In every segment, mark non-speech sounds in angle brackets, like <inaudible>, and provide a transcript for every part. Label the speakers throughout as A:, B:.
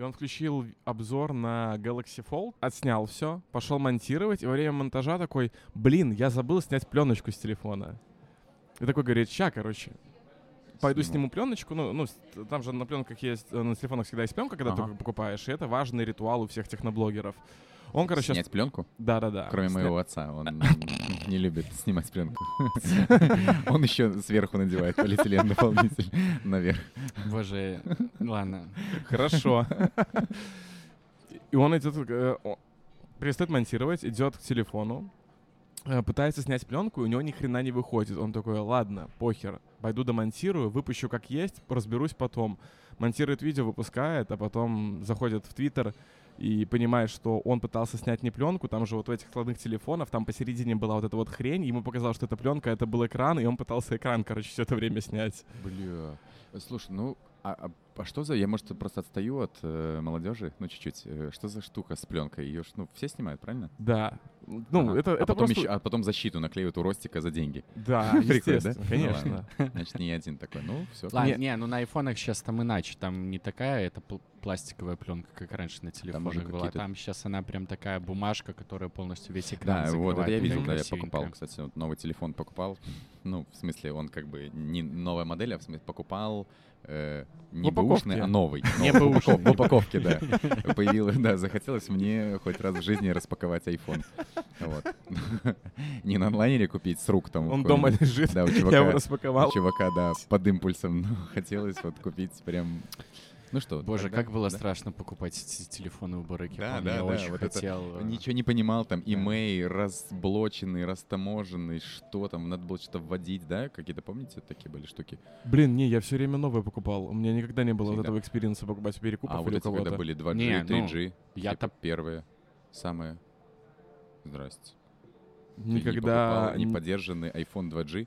A: И он включил обзор на Galaxy Fold, отснял все, пошел монтировать, и во время монтажа такой, блин, я забыл снять пленочку с телефона. И такой говорит, ща, короче, пойду
B: Сниму.
A: пленочку. Ну, ну, там же на пленках есть, э, на телефонах всегда есть пленка, когда
B: Ага.
A: ты покупаешь, и это важный ритуал у всех техноблогеров. Он, короче,
B: Снять пленку?
A: да-да-да.
B: Кроме
A: Сня-
B: моего отца, он <laughs> не любит снимать пленку. <laughs> Он еще сверху надевает полиэтилен дополнитель наверх.
C: Боже, ладно.
A: Хорошо. И он идет, э, перестает монтировать, идет к телефону, э, пытается снять пленку, и у него ни хрена не выходит. Он такой, ладно, похер, пойду домонтирую, выпущу как есть, разберусь потом. Монтирует видео, выпускает, а потом заходит в Твиттер и понимает, что он пытался снять не пленку, там же вот у этих складных телефонов, там посередине была вот эта вот хрень, ему показалось, что это пленка, это был экран, и он пытался экран, короче, все это время снять.
B: Бля. Слушай, ну, а, а- а что за... Я, может, просто отстаю от э, молодежи, ну, чуть-чуть. Э, Что за штука с пленкой? Ее ж, ну, все снимают, правильно?
A: Да. Ну,
B: Ага.
A: это,
B: а
A: это
B: потом
A: просто...
B: ещё- а потом защиту наклеивают у Ростика за деньги.
A: Да, <laughs>
B: Прикольно, да?
A: естественно,
B: Ну
A: конечно.
B: Значит, не один такой. Ну, все.
C: Ладно,
A: Не-
C: ну на айфонах сейчас там иначе. Там не такая это пл- пластиковая пленка, как раньше на телефонах была. Там сейчас она прям такая бумажка, которая полностью весь экран
B: Да, вот, это я видел, да, я покупал, кстати, вот новый телефон покупал. Ну, в смысле, он как бы не новая модель, а в смысле покупал э, не. Бэушный, а новый. <laughs>
C: Не бэушный.
B: В упаковке, да. Появилось, да, захотелось мне хоть раз в жизни распаковать iPhone. Вот. <laughs> Не на онлайнере купить с рук там.
A: Он дома лежит,
B: Да, у
A: я его
B: чувака,
A: распаковал.
B: у чувака, да, под импульсом. Ну, <laughs> хотелось вот купить прям... Ну что,
C: Боже,
B: тогда-
C: как было
B: да?
C: страшно покупать эти телефоны у Барыки.
B: Да,
C: помню,
B: да,
C: я
B: да,
C: очень
B: вот это
C: хотел. э,
B: Ничего не понимал, там, имей, разблоченный, растаможенный, что там, надо было что-то вводить, да? Какие-то, помните, такие были штуки?
A: Блин, не, я все время новое покупал. У меня никогда не было вот
B: Всегда.
A: этого experience а покупать перекупов
B: а вот
A: или у
B: эти, когда
A: кого-то.
B: были 2G,
C: Не, ну,
B: 3G,
C: я-то-
B: типа первые, самые... Здрасте. Ты не
A: Никогда...
B: покупал
A: н-
B: неподдержанный iPhone 2G?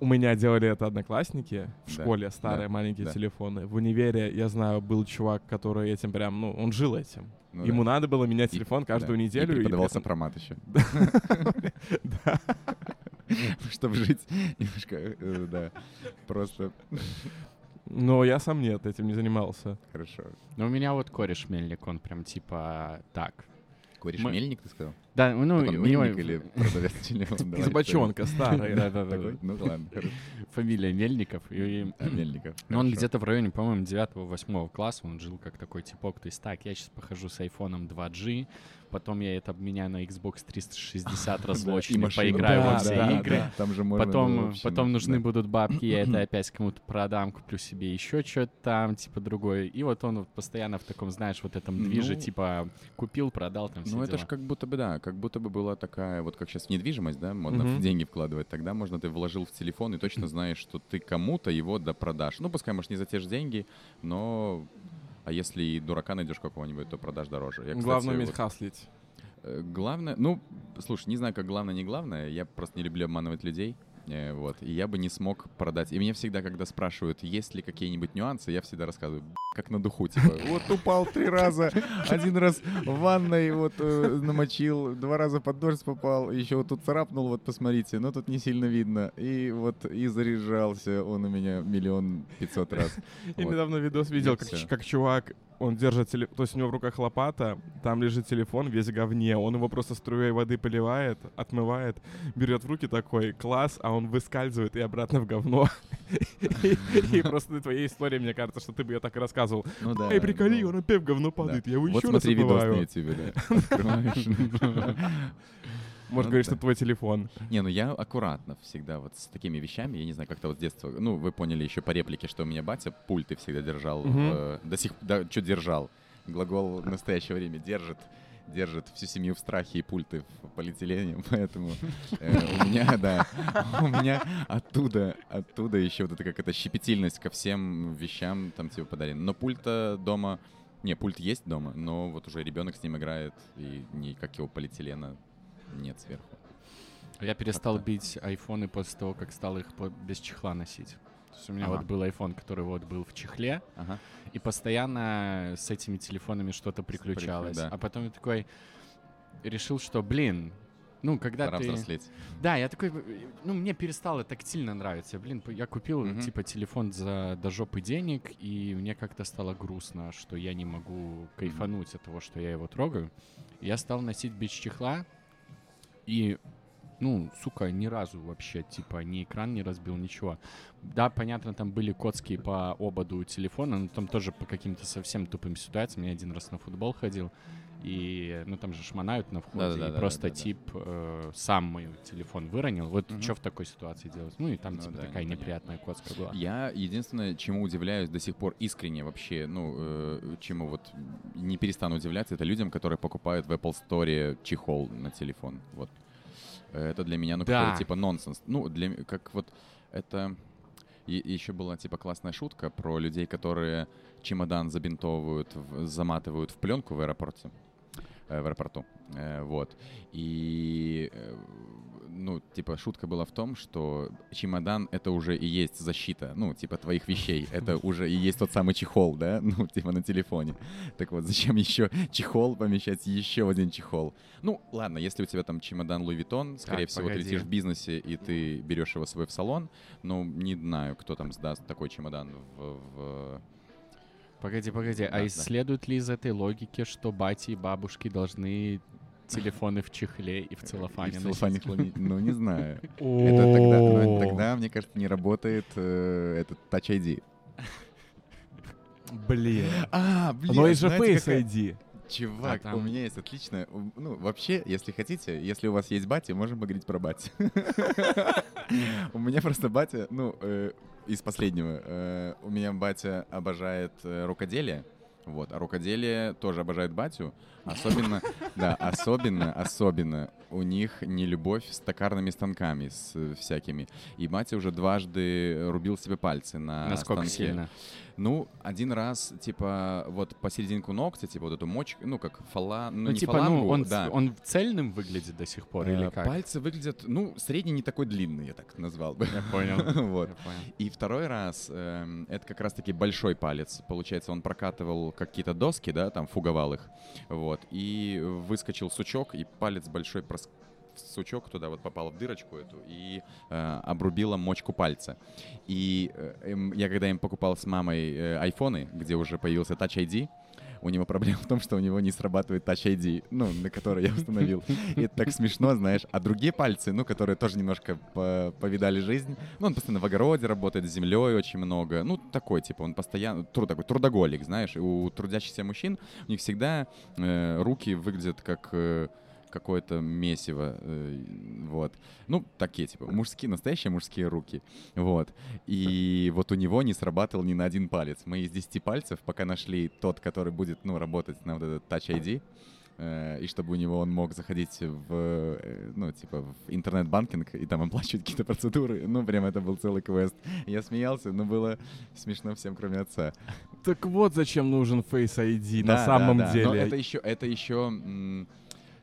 A: У меня делали это одноклассники в
B: Да,
A: школе, старые
B: да,
A: маленькие
B: да.
A: телефоны. В универе, я знаю, был чувак, который этим прям, ну, он жил этим.
B: Ну
A: Ему
B: да.
A: надо было менять
B: И-
A: телефон каждую
B: да.
A: неделю.
B: И
A: и
B: преподавал
A: при этом-
B: сопромат еще. <laughs> <laughs> Чтобы жить немножко, э, да, просто
A: Но я сам нет, этим не занимался.
B: хорошо.
C: Ну, у меня вот кореш мельник, он прям типа так.
B: Кореш мельник, ты сказал?
C: Да, ну, у него
B: или продавец телефона?
A: Из бочонка старый.
C: Да-да-да.
B: Ну ладно.
C: Фамилия Мельников.
B: А, Мельников.
C: Ну, он где-то в районе, по-моему, 9-8 класса, он жил как такой типок. То есть так, я сейчас похожу с айфоном 2G, потом я это обменяю на Xbox 360 <laughs>
B: Да, и
C: разлоченный, поиграю во все игры. Потом, потом
B: ну,
C: нужны будут бабки, я это опять кому-то продам, куплю себе еще что-то там, типа другое. И вот он постоянно в таком, знаешь, вот этом движе,
B: Ну,
C: типа купил, продал там все
B: Ну, это же как будто бы, да, как будто бы была такая, вот как сейчас в недвижимость, да, можно в деньги вкладывать, тогда можно ты вложил в телефон и точно знаешь, что ты кому-то его до продашь. Ну, пускай, может, не за те же деньги, но... А если и дурака найдешь какого-нибудь, то продашь дороже. Я, кстати,
A: Главное уметь
B: вот,
A: хаслить.
B: э, Главное, ну, слушай, не знаю, как главное, не главное, я просто не люблю обманывать людей. Э, Вот, и я бы не смог продать. И меня всегда, когда спрашивают, есть ли какие-нибудь нюансы, я всегда рассказываю, «Б***ь, как на духу, типа, вот упал три раза, один раз в ванной вот э, намочил, два раза под дождь попал, еще вот тут царапнул, вот посмотрите, но тут не сильно видно. И вот и заряжался он у меня миллион пятьсот раз.
A: Я
B: Вот.
A: недавно видос видел,
B: И
A: как, как чувак, он держит телефон, то есть у него в руках лопата, там лежит телефон весь говне, он его просто струей воды поливает, отмывает, берет в руки такой, класс, а он выскальзывает и обратно в говно. И просто на твоей истории, мне кажется, что ты бы ее так и рассказывал.
B: Ну да.
A: Эй, приколи,
B: ну,
A: он опять в говно падает, я его еще раз
B: смотри видос на ютубе, да. <laughs>
A: Может,
B: Ну
A: говорить,
B: да.
A: что твой телефон.
B: Не, ну я аккуратно всегда вот с такими вещами, я не знаю, как-то вот с детства, ну, вы поняли еще по реплике, что у меня батя пульты всегда держал, э, до сих да, что держал, глагол в настоящее время держит, держит всю семью в страхе и пульты в полиэтилене, <laughs> поэтому э, у меня, да, <laughs> у меня оттуда, оттуда еще вот эта какая-то щепетильность ко всем вещам там типа подарена. Но пульта дома, не, пульт есть дома, но вот уже ребенок с ним играет, и никакого полиэтилена нет сверху.
C: Я перестал бить айфоны после того, как стал их без чехла носить. То есть у меня
B: Ага.
C: вот был iPhone, который вот был в чехле,
B: Ага.
C: и постоянно с этими телефонами что-то приключалось.
B: да.
C: А потом я такой решил, что, блин, Ну, когда
B: Пора
C: ты...
B: взрослеть.
C: Да, я такой, ну, мне перестало тактильно нравиться. Блин, я купил,
B: Мгм.
C: типа, телефон за до жопы денег, и мне как-то стало грустно, что я не могу кайфануть от того, что я его трогаю. Я стал носить без чехла, и, ну, сука, ни разу вообще, типа, ни экран не разбил, ничего. Да, понятно, там были коцки по ободу телефона, но там тоже по каким-то совсем тупым ситуациям. Я один раз на футбол ходил, и, ну, там же шмонают на входе, и
B: Да-да-да-да-да-да.
C: просто тип э, сам мой телефон выронил. Вот
B: Мгм.
C: что в такой ситуации делать? Ну, и там,
B: Ну
C: типа,
B: да,
C: такая
B: непонятно.
C: неприятная коцка была.
B: Я единственное, чему удивляюсь до сих пор искренне вообще, ну, э, чему вот не перестану удивляться, это людям, которые покупают в Apple Store чехол на телефон. Вот. Это для меня, ну,
C: Да.
B: какой-то типа нонсенс. Ну, для как вот это... еще была типа классная шутка про людей, которые чемодан забинтовывают, в- заматывают в пленку в аэропорте. э, В аэропорту. Э, Вот. И э, ну, типа, шутка была в том, что чемодан — это уже и есть защита, ну, типа, твоих вещей. Это <laughs> уже и есть тот самый чехол, да, <laughs> ну, типа, на телефоне. Так вот, зачем еще чехол помещать, еще один чехол? Ну, ладно, если у тебя там чемодан Louis Vuitton, скорее
C: Так,
B: всего,
C: погоди.
B: ты летишь в бизнесе, и ты берешь его с собой в салон, ну, не знаю, кто там сдаст такой чемодан в... в-
C: Погоди, погоди,
B: Да,
C: а
B: да.
C: исследуют ли из этой логики, что бати и бабушки должны телефоны в чехле и в целлофане
B: и в целлофане Ну, не знаю. <laughs> Это тогда, ну, тогда, мне кажется, не работает э, этот Touch ID.
A: Блин.
B: А, блин,
A: Но есть же
B: знаете,
A: Face ID.
B: Чувак,
C: А
B: у
C: там-
B: меня есть отличная... у- Ну, вообще, если хотите, если у вас есть батя, можем поговорить про бати. <laughs> У меня просто батя, ну, э, из последнего. э, У меня батя обожает э, рукоделие. Вот, а рукоделие тоже обожает батю. Особенно, да, особенно, особенно у них не любовь с токарными станками, с э, всякими. И батя уже дважды рубил себе пальцы на
C: Насколько
B: станке.
C: сильно?
B: Ну, один раз, типа, вот посерединку ногтя, типа, вот эту мочку, ну, как фала, ну,
C: Ну,
B: не
C: типа,
B: фалангу,
C: ну, он,
B: да.
C: он цельным выглядит до сих пор, или
B: Э,
C: как?
B: Пальцы выглядят, ну, средний не такой длинный, я так назвал бы.
C: Я понял. <laughs>
B: Вот.
C: Я понял.
B: И второй раз, эм, это как раз-таки большой палец. Получается, он прокатывал какие-то доски, да, там фуговал их, вот, и выскочил сучок, и палец большой прос- сучок туда вот попал в дырочку эту и э, обрубила мочку пальца. И э, эм, я когда им покупал с мамой э, айфоны, где уже появился Touch ID, у него проблема в том, что у него не срабатывает Touch ID, ну, на который я установил. И это так смешно, знаешь. А другие пальцы, ну, которые тоже немножко по- повидали жизнь, ну, он постоянно в огороде работает, с землей очень много. Ну, такой, типа, он постоянно, труд, такой трудоголик, знаешь. И у трудящихся мужчин у них всегда э, руки выглядят как э, какое-то месиво, э, вот. Ну, такие, типа, мужские, настоящие мужские руки, вот. И вот у него не срабатывал ни на один палец. Мы из 10 пальцев пока нашли тот, который будет, ну, работать на вот этот Touch ID, э, и чтобы у него он мог заходить в, э, ну, типа, в интернет-банкинг и там оплачивать какие-то процедуры. Ну, прям это был целый квест. Я смеялся, но было смешно всем, кроме отца.
A: Так вот зачем нужен Face ID
B: Да,
A: на самом
B: да, да.
A: деле.
B: Но это еще, это еще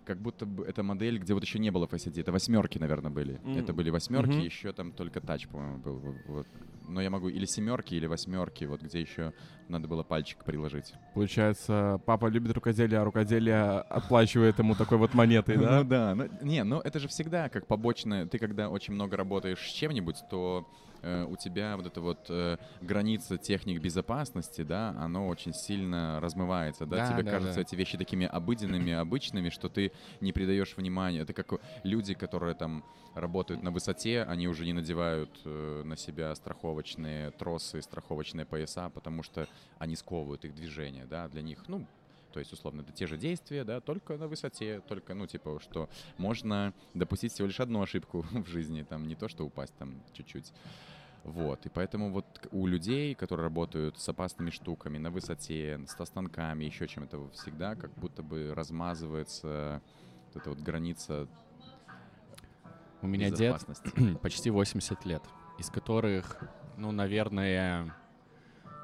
B: как будто бы эта модель, где вот еще не было Face ID. Это восьмерки, наверное, были.
A: М.
B: Это были восьмерки,
A: Мгм.
B: еще там только тач, по-моему, был. вот. Но я могу или семерки, или восьмерки, вот где еще надо было пальчик приложить.
A: Получается, папа любит рукоделие, а рукоделие отплачивает ему такой вот монетой, да?
B: Ну да, ну, не, ну это же всегда как побочное. Ты когда очень много работаешь с чем-нибудь, то э, у тебя вот эта вот э, граница техник безопасности, да, оно очень сильно размывается, да,
C: Да,
B: тебе
C: да,
B: кажутся
C: да.
B: эти вещи такими обыденными, <clears throat> обычными, что ты не придаешь внимания. Это как люди, которые там работают на высоте, они уже не надевают э, на себя страховочные тросы, страховочные пояса, потому что они сковывают их движение, да, для них, ну, то есть, условно, это те же действия, да, только на высоте, только, ну, типа, что можно допустить всего лишь одну ошибку <laughs> в жизни, там, не то, что упасть там чуть-чуть. Вот, и поэтому вот у людей, которые работают с опасными штуками на высоте, со станками, еще чем-то, всегда как будто бы размазывается вот эта вот граница
C: У меня дед <clears throat> почти 80 лет, из которых, ну, наверное,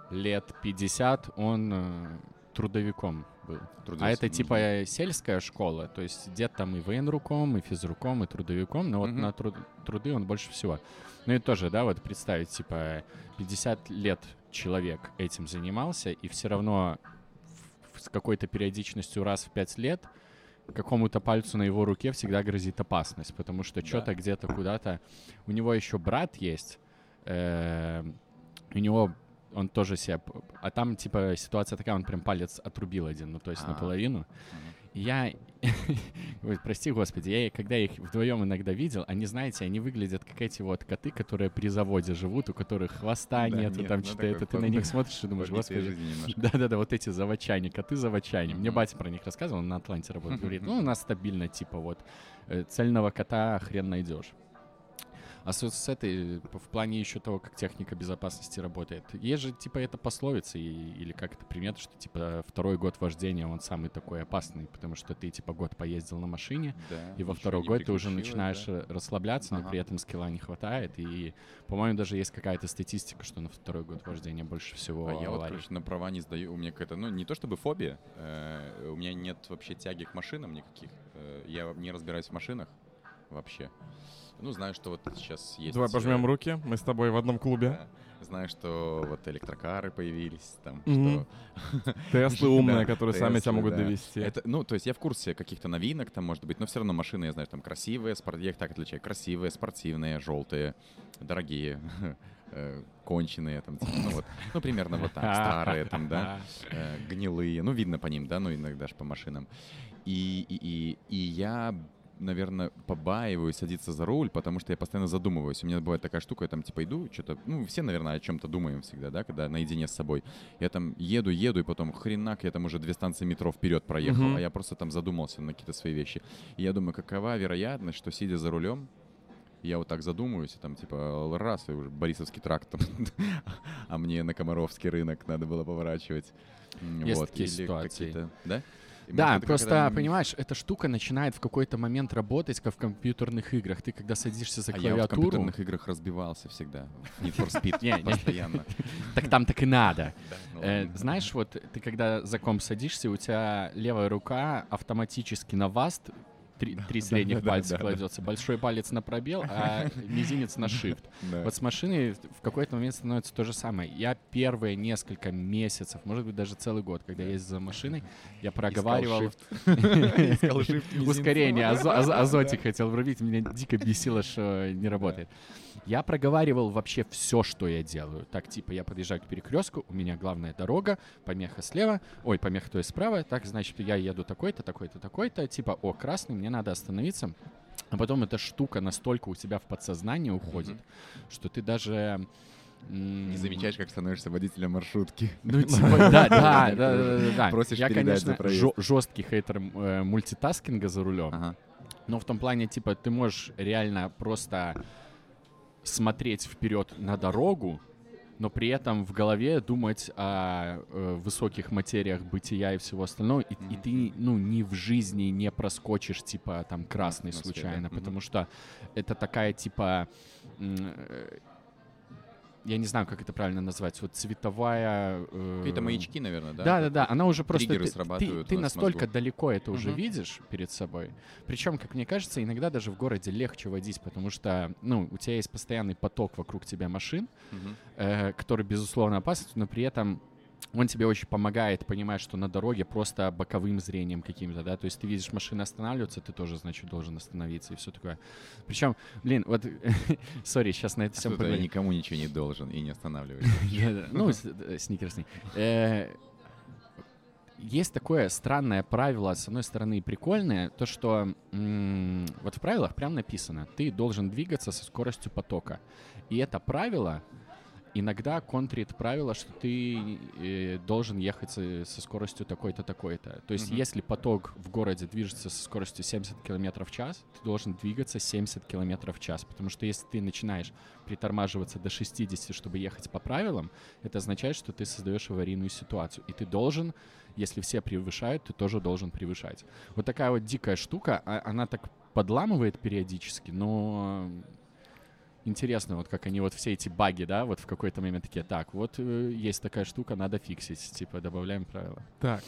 C: лет 50 он э, трудовиком был. А это типа э, сельская школа, то есть дед там и военруком, и физруком, и трудовиком, но вот на труд- труды он больше всего. Ну и тоже, да, вот представить, типа 50 лет человек этим занимался, и все равно с какой-то периодичностью раз в 5 лет какому-то пальцу на его руке всегда грозит опасность, потому что
B: Да.
C: что-то где-то куда-то... У него еще брат есть, э, у него он тоже себя... п- А там, типа, ситуация такая, он прям палец отрубил один, ну, то есть
B: А.
C: наполовину. И я... <laughs> Ой, прости, господи, я когда их вдвоем иногда видел, они, знаете, они выглядят как эти вот коты, которые при заводе живут, у которых хвоста
B: Да,
C: нету,
B: нет,
C: там
B: ну,
C: что-то это, ты на них <laughs> смотришь и думаешь, господи, <laughs> да-да-да, вот эти заводчане, коты-заводчане. Мне
B: Мгм.
C: батя про них рассказывал, он на Атланте работает. Говорит, ну, у нас стабильно, типа, вот, э, цельного кота хрен найдешь. А с, с этой, п- в плане еще того, как техника безопасности работает. Есть же, типа, это пословица, и- или как это примета, что, типа, второй год вождения, он самый такой опасный, потому что ты, типа, год поездил на машине,
B: Да,
C: и во второй год ты уже начинаешь
B: да.
C: э, расслабляться, но
B: Ага.
C: при этом скилла не хватает. И, по-моему, даже есть какая-то статистика, что на второй год вождения больше всего
B: А я вот, короче, на права не сдаю. У меня какая-то, ну, не то чтобы фобия, э, у меня нет вообще тяги к машинам никаких. Э, я не разбираюсь в машинах вообще. Ну, знаю, что вот сейчас есть...
A: Давай
B: э,
A: пожмем руки, мы с тобой в одном клубе.
B: да. Знаю, что вот электрокары появились, там,
A: Мгм.
B: что... <laughs>
A: Теслы умные, которые сами тебя могут довести.
B: Это, ну, то есть я в курсе каких-то новинок там, может быть, но все равно машины, я знаю, там красивые, спорт... я их так отличаю. Красивые, спортивные, желтые, дорогие, <laughs> э, конченые, там, типа, ну вот, ну, примерно вот так, <laughs> старые там, да, э, гнилые, ну, видно по ним, да, ну, иногда же по машинам. И, и, и, и я наверное, побаиваюсь садиться за руль, потому что я постоянно задумываюсь. У меня бывает такая штука, я там типа иду, что-то, ну, все, наверное, о чем-то думаем всегда, да, когда наедине с собой. Я там еду, еду, и потом хренак, я там уже две станции метро вперед проехал,
A: Мгм.
B: а я просто там задумался на какие-то свои вещи. И я думаю, какова вероятность, что сидя за рулем, я вот так задумываюсь, и там типа раз, и уже Борисовский тракт, там, <laughs> а мне на Комаровский рынок надо было поворачивать.
C: Есть
B: вот,
C: такие
B: или
C: ситуации.
B: Да? И,
C: Да,
B: может,
C: просто,
B: м,
C: понимаешь, эта штука начинает в какой-то момент работать, как в компьютерных играх. Ты когда садишься за
B: А я в
C: клавиатуру,
B: компьютерных играх разбивался всегда. Need for Speed <laughs>
C: Не, не.
B: постоянно. <laughs>
C: так там так и надо. <laughs>
B: Ну
C: Э, знаешь, вот ты когда за комп садишься, у тебя левая рука автоматически на васт три, три средних
B: да,
C: пальца
B: да, да.
C: кладется, большой палец на пробел, а <laughs> мизинец на shift.
B: Да.
C: Вот с машиной в какой-то момент становится то же самое. Я первые несколько месяцев, может быть, даже целый год, когда ездил за машиной, я проговаривал... <laughs> Ускорение, азо- азо- азотик хотел врубить, меня дико бесило, что не работает. Я проговаривал вообще все, что я делаю. Так, типа, я подъезжаю к перекрестку, у меня главная дорога, помеха слева, ой, помеха то есть справа, так, значит, я еду такой-то, такой-то, такой-то, типа, о, красный, мне надо остановиться. А потом эта штука настолько у тебя в подсознание уходит, что ты даже...
B: Не замечаешь, как становишься водителем маршрутки.
C: ну, <laughs> типа, да, да, да, да.
B: Просишь
C: Я, конечно, жесткий хейтер э, мультитаскинга за рулем. Но в том плане, типа, ты можешь реально просто смотреть вперед на дорогу, но при этом в голове думать о э, высоких материях бытия и всего остального, и, и
B: Мгм.
C: ты, ну, ни в жизни не проскочишь, типа, там, красный
B: атмосфере,
C: случайно,
B: мгм.
C: потому что это такая, типа, э, я не знаю, как это правильно назвать, вот цветовая... э,
B: Какие-то маячки, наверное, да?
C: да, да, да. Она уже просто
B: Триггеры
C: ты, ты,
B: срабатывают
C: ты
B: в
C: настолько
B: мозгу.
C: далеко это уже
B: Мгм.
C: видишь перед собой. Причем, как мне кажется, иногда даже в городе легче водить, потому что, ну, у тебя есть постоянный поток вокруг тебя машин,
B: Мгм.
C: э, который безусловно опасен, но при этом он тебе очень помогает понимать, что на дороге просто боковым зрением каким-то, да, то есть ты видишь машины останавливаться, ты тоже, значит, должен остановиться и все такое. Причем, блин, вот, <laughs> сори, сейчас на это все
B: Кто-то никому ничего не должен и не останавливается.
C: Да-да. <laughs> Ну, с- э, сникерсный. Э, Есть такое странное правило, с одной стороны, прикольное, то, что вот в правилах прям написано, ты должен двигаться со скоростью потока. И это правило иногда контрит правило, что ты э, должен ехать со, со скоростью такой-то, такой-то. То есть,
B: Мгм.
C: если поток в городе движется со скоростью 70 км в час, ты должен двигаться 70 км в час. Потому что если ты начинаешь притормаживаться до 60, чтобы ехать по правилам, это означает, что ты создаешь аварийную ситуацию. И ты должен, если все превышают, ты тоже должен превышать. Вот такая вот дикая штука, а- она так подламывает периодически, но интересно, вот как они вот все эти баги, да, вот в какой-то момент такие, так, вот э, есть такая штука, надо фиксить, типа добавляем правила.
A: Так,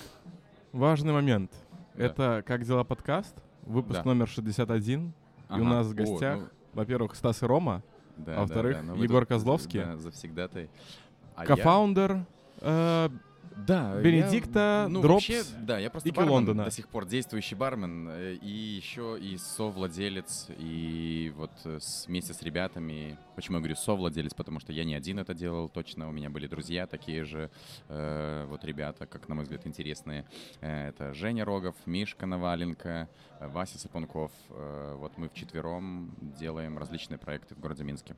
A: важный момент.
B: Да.
A: Это «Как дела? подкаст», выпуск
B: Да.
A: номер 61. И у
B: Ага.
A: нас в
B: О,
A: гостях,
B: ну,
A: во-первых, Стас и Рома,
B: да,
A: а
B: да,
A: во-вторых,
B: да, ну вы
A: Егор
B: тут,
A: Козловский.
B: Да, завсегдатай. А я-
A: co-founder э,
B: Да.
A: Бенедикта,
B: я, ну,
A: Дропс
B: вообще, да, я просто
A: и
B: бармен,
A: Лондона.
B: до сих пор действующий бармен, э, и еще и совладелец, и вот э, с, вместе с ребятами, почему я говорю совладелец, потому что я не один это делал, точно, у меня были друзья такие же, э, вот ребята, как на мой взгляд, интересные. Э, это Женя Рогов, Мишка Наваленко, Вася Сапунков. Э, вот мы вчетвером делаем различные проекты в городе Минске.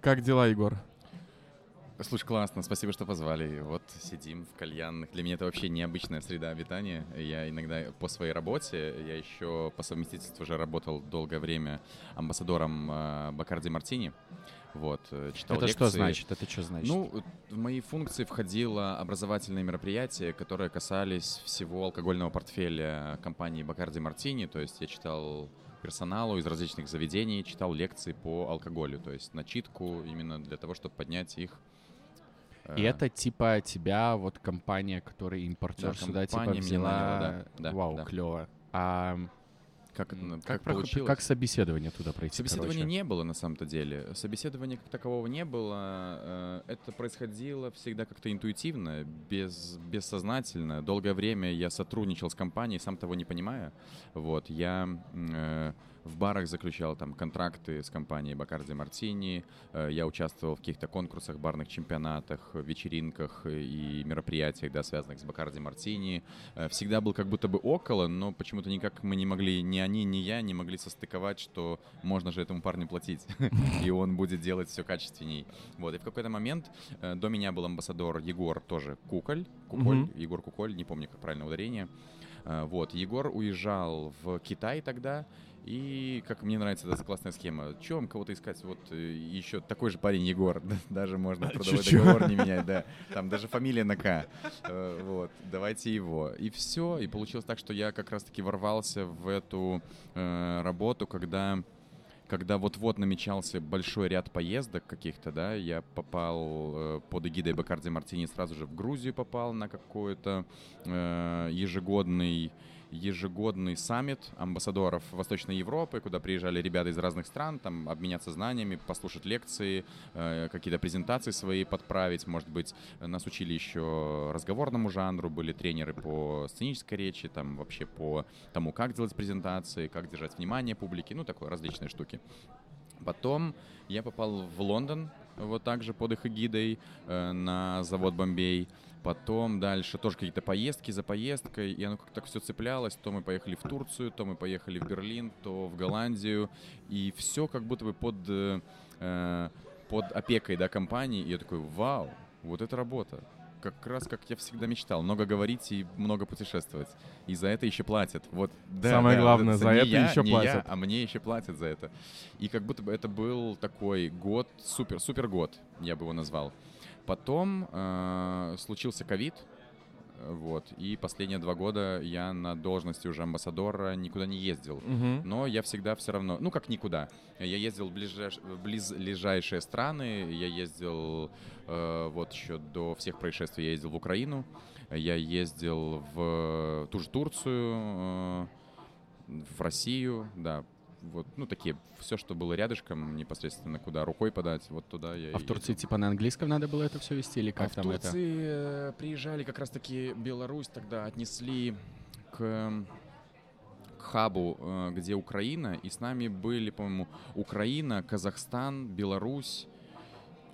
A: Как дела, Егор?
B: Слушай, классно, спасибо, что позвали. Вот сидим в кальянных. Для меня это вообще необычная среда обитания. Я иногда по своей работе, я еще по совместительству уже работал долгое время амбассадором э, Бакарди Мартини. Вот, э, читал
C: Это
B: лекции.
C: что значит? Это что значит?
B: Ну, в мои функции входило образовательные мероприятия, которые касались всего алкогольного портфеля компании Бакарди Мартини. То есть я читал персоналу из различных заведений, читал лекции по алкоголю, то есть начитку именно для того, чтобы поднять их.
C: И
B: э,
C: это типа тебя, вот компания, которая импортер
B: Да,
C: сюда, типа взяла...
B: наняла, да, да,
C: Вау,
B: да.
C: клево. А
B: как,
C: как,
B: как получилось?
C: как собеседование туда пройти?
B: Собеседования
C: короче?
B: не было на самом-то деле. Собеседования как такового не было. Э, Это происходило всегда как-то интуитивно, без, бессознательно. Долгое время я сотрудничал с компанией, сам того не понимая. Вот, я э, в барах заключал там контракты с компанией Бакарди Мартини. Э, Я участвовал в каких-то конкурсах, барных чемпионатах, вечеринках и мероприятиях, да, связанных с Бакарди Мартини. Э, Всегда был как будто бы около, но почему-то никак мы не могли, ни они, ни я не могли состыковать, что можно же этому парню платить, <laughs> и он будет делать все качественней. Вот, и в какой-то момент э, до меня был амбассадор Егор, тоже Куколь, Куколь. Егор Куколь, не помню, как правильно ударение. Э, Вот, Егор уезжал в Китай тогда, и как мне нравится эта классная схема. Чем кого-то искать? Вот э, еще такой же парень Егор. <laughs> Даже можно трудовой
A: чё-чё?
B: договор не менять, да. Там даже фамилия на К. Э, Вот, давайте его. И все. И получилось так, что я как раз-таки ворвался в эту э, работу, когда когда вот-вот намечался большой ряд поездок каких-то, да, я попал э, под эгидой Бакарди Мартини сразу же в Грузию попал на какой-то э, ежегодный ежегодный саммит амбассадоров Восточной Европы, куда приезжали ребята из разных стран, там обменяться знаниями, послушать лекции, э, какие-то презентации свои подправить, может быть, нас учили еще разговорному жанру, были тренеры по сценической речи, там вообще по тому, как делать презентации, как держать внимание публики, ну, такое, различные штуки. Потом я попал в Лондон, вот так же под их эгидой э, на завод Бомбей. Потом дальше тоже какие-то поездки за поездкой, и оно как-то так все цеплялось. То мы поехали в Турцию, то мы поехали в Берлин, то в Голландию. И все как будто бы под, э, э, под опекой да, компании. И я такой, вау, вот это работа. Как раз как я всегда мечтал. Много говорить и много путешествовать. И за это еще платят. Вот, да,
A: Самое
B: да,
A: главное,
B: вот
A: за это
B: я,
A: еще платят.
B: я, а мне еще платят за это. И как будто бы это был такой год, супер, супер год, я бы его назвал. Потом э, случился ковид, вот, и последние два года я на должности уже амбассадора никуда не ездил.
A: Мгм.
B: Но я всегда все равно, ну как никуда. Я ездил в ближайш- в близлежащие страны, я ездил э, вот еще до всех происшествий, я ездил в Украину, я ездил в ту же Турцию, э, в Россию, да, вот, ну такие, все, что было рядышком, непосредственно куда рукой подать, вот туда я
C: А в Турции
B: ездил.
C: типа на английском надо было это все вести или как
B: а
C: там
B: в
C: это?
B: Турции э, приезжали как раз-таки Беларусь тогда отнесли к хабу, э, где Украина, и с нами были, по-моему, Украина, Казахстан, Беларусь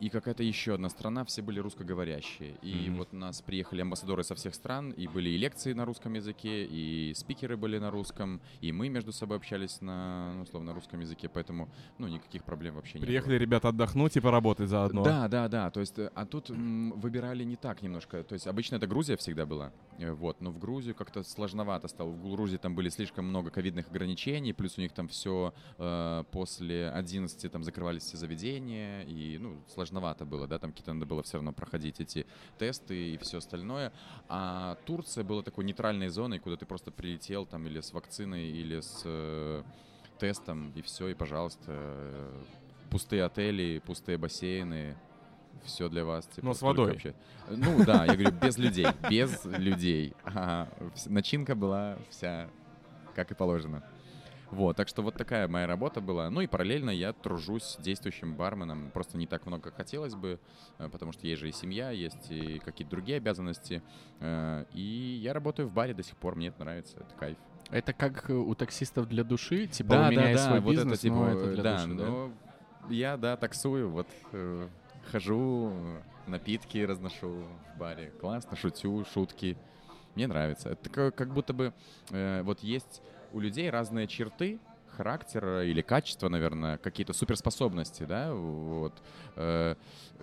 B: и какая-то еще одна страна, все были русскоговорящие. И
C: Мгм.
B: вот у нас приехали амбассадоры со всех стран, и были и лекции на русском языке, и спикеры были на русском, и мы между собой общались на, ну, условно, русском языке, поэтому, ну, никаких проблем вообще не было.
A: Приехали ребята отдохнуть и поработать заодно.
B: Да, да, да. То есть, э, а тут м, выбирали не так немножко. То есть, обычно это Грузия всегда была. э, Вот, но в Грузию как-то сложновато стало. В Грузии там были слишком много ковидных ограничений, плюс у них там все после 11 там закрывались все заведения, и, ну, сложновато было, да, там какие-то надо было все равно проходить эти тесты и все остальное. А Турция была такой нейтральной зоной, куда ты просто прилетел там или с вакциной, или с э, тестом, и все, и пожалуйста. э, Пустые отели, пустые бассейны, все для вас. Типа,
A: Но с водой.
B: Вообще. Ну да, я говорю, без людей, без людей. А, начинка была вся как и положено. Вот, так что вот такая моя работа была. Ну и параллельно я тружусь действующим барменом. Просто не так много, как хотелось бы, э, потому что есть же и семья, есть и какие-то другие обязанности. Э, И я работаю в баре до сих пор, мне это нравится, это кайф.
C: Это как э, у таксистов для души? Типа, у меня есть свой
B: вот
C: бизнес,
B: это типа,
C: но это для
B: да,
C: души, да?
B: ну, я, да, таксую, вот э, хожу, напитки разношу в баре, классно, шутю, шутки, мне нравится. Это ка- как будто бы э, вот есть у людей разные черты характера или качества, наверное, какие-то суперспособности, да, вот. Э,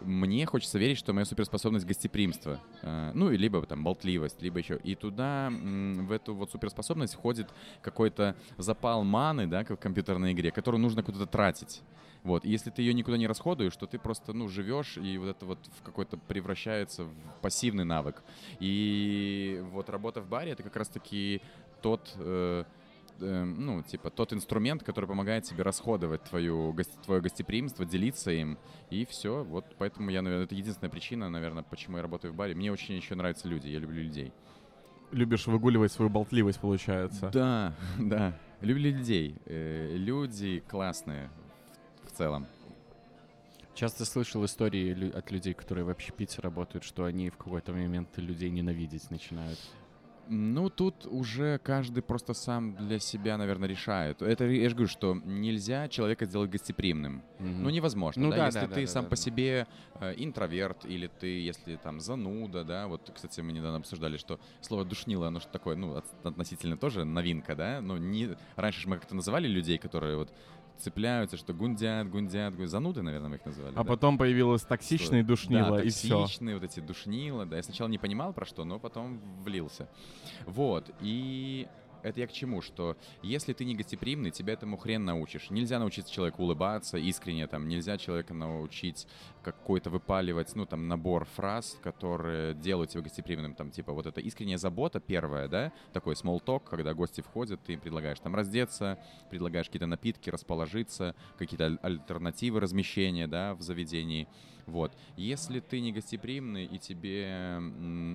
B: Мне хочется верить, что моя суперспособность гостеприимство, э, ну, и либо там болтливость, либо еще. И туда, в эту вот суперспособность входит какой-то запал маны, да, как в компьютерной игре, которую нужно куда-то тратить. Вот, и если ты ее никуда не расходуешь, то ты просто, ну, живешь, и вот это вот в какой-то превращается в пассивный навык. И вот работа в баре — это как раз-таки тот, э, э, ну, типа, тот инструмент, который помогает тебе расходовать твою, твое гостеприимство, делиться им, и все. Вот поэтому я, наверное, это единственная причина, наверное, почему я работаю в баре. Мне очень еще нравятся люди, я люблю людей.
A: Любишь выгуливать свою болтливость, получается.
B: Да, <laughs> да. Люблю людей. Э, Люди классные в- в целом.
C: Часто слышал истории от людей, которые в общепите работают, что они в какой-то момент людей ненавидеть начинают.
B: Ну, тут уже каждый просто сам для себя, наверное, решает. Это я же говорю, что нельзя человека сделать гостеприимным.
C: Мгм.
B: Ну, невозможно.
C: Ну
B: да?
C: да,
B: если
C: да, да,
B: ты
C: да,
B: сам
C: да,
B: по
C: да.
B: себе э, интроверт, или ты, если там зануда, да, вот, кстати, мы недавно обсуждали, что слово душнило, оно что такое, ну, от- относительно тоже новинка, да, ну, не... раньше же мы как-то называли людей, которые вот цепляются, что гундят, гундят, гундят. зануды, наверное, мы их называли.
A: А
B: да?
A: потом появилось токсичный
B: Что-
A: душнило,
B: да,
A: и все.
B: токсичные вот эти душнила, да. Я сначала не понимал про что, но потом влился. Вот, и это я к чему, что если ты не гостеприимный, тебя этому хрен научишь. Нельзя научить человека улыбаться искренне, там, нельзя человека научить какой-то выпаливать, ну, там, набор фраз, которые делают тебя гостеприимным, там, типа, вот это искренняя забота первая, да, такой small talk, когда гости входят, ты им предлагаешь там раздеться, предлагаешь какие-то напитки, расположиться, какие-то аль- альтернативы размещения, да, в заведении. Вот. Если ты не гостеприимный и тебе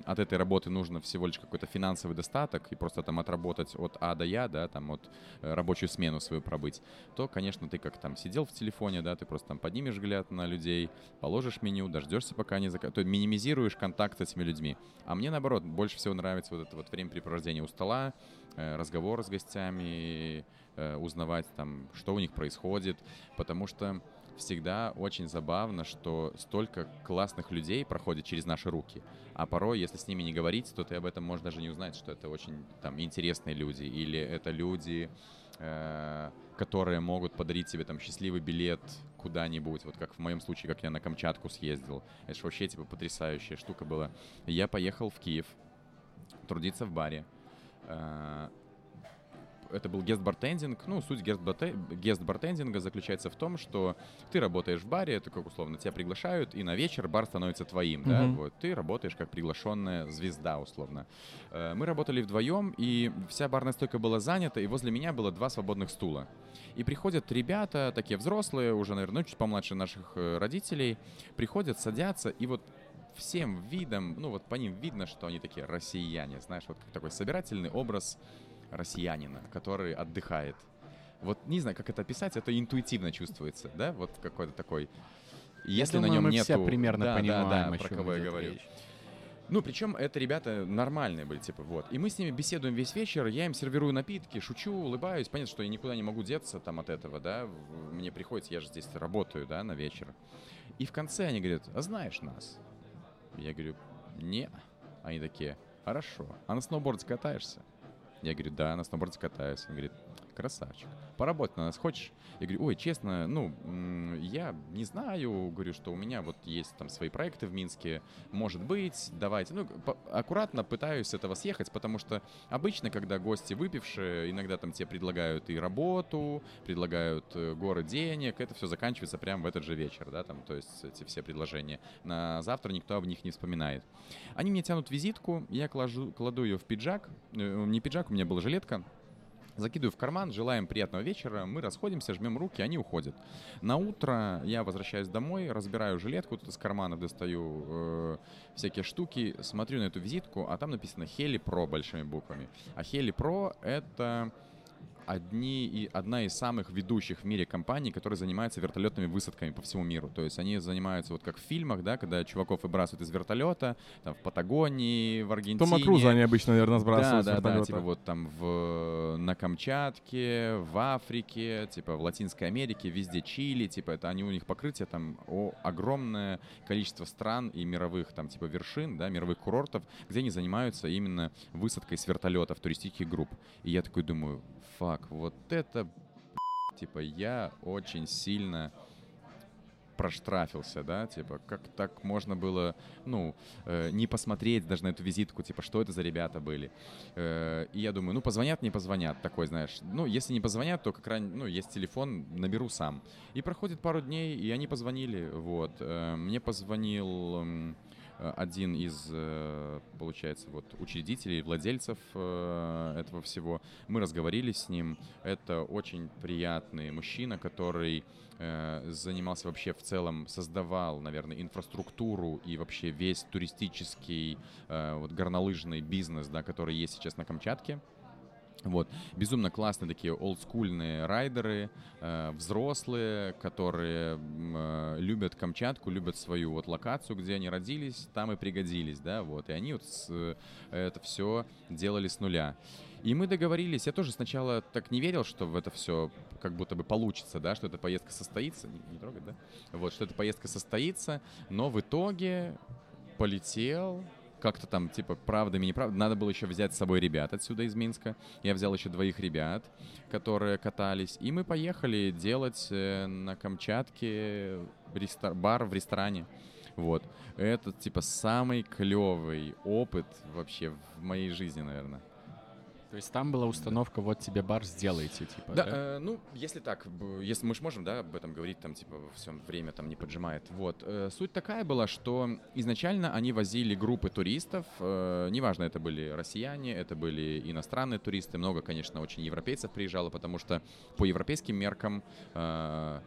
B: от этой работы нужно всего лишь какой-то финансовый достаток и просто там отработать от А до Я, да, там от э, рабочую смену свою пробыть, то, конечно, ты как там сидел в телефоне, да, ты просто там поднимешь взгляд на людей, положишь меню, дождешься, пока они закажут. То минимизируешь контакт с этими людьми. А мне, наоборот, больше всего нравится вот это вот времяпрепровождение у стола, э, разговор с гостями, э, узнавать там, что у них происходит, потому что всегда очень забавно, что столько классных людей проходит через наши руки. А порой, если с ними не говорить, то ты об этом можешь даже не узнать, что это очень там интересные люди. Или это люди, э, которые могут подарить тебе там счастливый билет куда-нибудь. Вот как в моем случае, как я на Камчатку съездил. Это же вообще типа потрясающая штука была. Я поехал в Киев трудиться в баре. Э, это был гест-бартендинг. Ну, суть гест-барте- гест-бартендинга заключается в том, что ты работаешь в баре, это как условно тебя приглашают, и на вечер бар становится твоим, да,
A: Мгм.
B: вот. Ты работаешь как приглашенная звезда, условно. Э, Мы работали вдвоем, и вся барная стойка была занята, и возле меня было два свободных стула. И приходят ребята, такие взрослые, уже, наверное, ну, чуть помладше наших э, родителей, приходят, садятся, и вот всем видом, ну вот по ним видно, что они такие россияне, знаешь, вот такой собирательный образ россиянина, который отдыхает. Вот не знаю, как это описать, это интуитивно чувствуется, да, вот какой-то такой. Если
C: Я
B: на
C: думаю,
B: нем
C: мы
B: нету...
C: все примерно
B: да, да,
C: понимаем,
B: да,
C: о
B: про
C: чем
B: кого я говорю.
C: речь.
B: Ну, причем это ребята нормальные были, типа, вот. И мы с ними беседуем весь вечер, я им сервирую напитки, шучу, улыбаюсь. Понятно, что я никуда не могу деться там от этого, да. Мне приходится, я же здесь работаю, да, на вечер. И в конце они говорят, а знаешь нас? Я говорю, не. Они такие, хорошо. А на сноуборде катаешься? Я говорю, да, на сноуборде катаюсь. Он говорит, красавчик. Поработать на нас хочешь? Я говорю, ой, честно, ну, я не знаю, говорю, что у меня вот есть там свои проекты в Минске, может быть, давайте. Ну, аккуратно пытаюсь с этого съехать, потому что обычно, когда гости выпившие, иногда там тебе предлагают и работу, предлагают э, горы денег, это все заканчивается прямо в этот же вечер, да, там, то есть эти все предложения. На завтра никто об них не вспоминает. Они мне тянут визитку, я кладу, кладу ее в пиджак, э, не пиджак, у меня была жилетка, Закидываю в карман, желаем приятного вечера, мы расходимся, жмем руки, они уходят. На утро я возвращаюсь домой, разбираю жилетку, тут из кармана достаю э, всякие штуки, смотрю на эту визитку, а там написано Хели Про большими буквами. А Хели Про это одни и одна из самых ведущих в мире компаний, которые занимаются вертолетными высадками по всему миру. То есть они занимаются вот как в фильмах, да, когда чуваков выбрасывают из вертолета, там в Патагонии, в Аргентине.
A: Тома Круза они обычно, наверное,
B: Да,
A: сбрасывают
B: да, да,
A: вертолета.
B: типа вот там в, на Камчатке, в Африке, типа в Латинской Америке, везде Чили, типа это они у них покрытие там о, огромное количество стран и мировых там типа вершин, да, мировых курортов, где они занимаются именно высадкой с вертолетов туристических групп. И я такой думаю, фак, вот это, типа я очень сильно проштрафился, да, типа, как так можно было, ну, э, не посмотреть даже на эту визитку, типа, что это за ребята были. Э, и я думаю, ну, позвонят, не позвонят, такой, знаешь. Ну, если не позвонят, то как ран... ну, есть телефон, наберу сам. И проходит пару дней, и они позвонили, вот. Э, мне позвонил один из, э, получается, вот учредителей, владельцев э, этого всего. Мы разговорились с ним. Это очень приятный мужчина, который э, занимался вообще в целом, создавал, наверное, инфраструктуру и вообще весь туристический э, вот горнолыжный бизнес, да, который есть сейчас на Камчатке. Вот. Безумно классные такие олдскульные райдеры, э, взрослые, которые э, любят Камчатку, любят свою вот локацию, где они родились, там и пригодились, да, вот. И они вот с, э, это все делали с нуля. И мы договорились, я тоже сначала так не верил, что в это все как будто бы получится, да, что эта поездка состоится, не, не трогать, да, вот, что эта поездка состоится, но в итоге полетел, как-то там, типа, правдами, неправдами. Надо было еще взять с собой ребят отсюда из Минска. Я взял еще двоих ребят, которые катались. И мы поехали делать э, на Камчатке бар в ресторане. Вот. Это, типа, самый клевый опыт вообще в моей жизни, наверное.
C: То есть там была установка, вот тебе бар, сделайте, типа,
B: Да,
C: да?
B: э, ну, если так, если мы же можем, да, об этом говорить, там, типа, все время там не поджимает. Вот. э, суть такая была, что изначально они возили группы туристов, э, неважно, это были россияне, это были иностранные туристы, много, конечно, очень европейцев приезжало, потому что по европейским меркам э,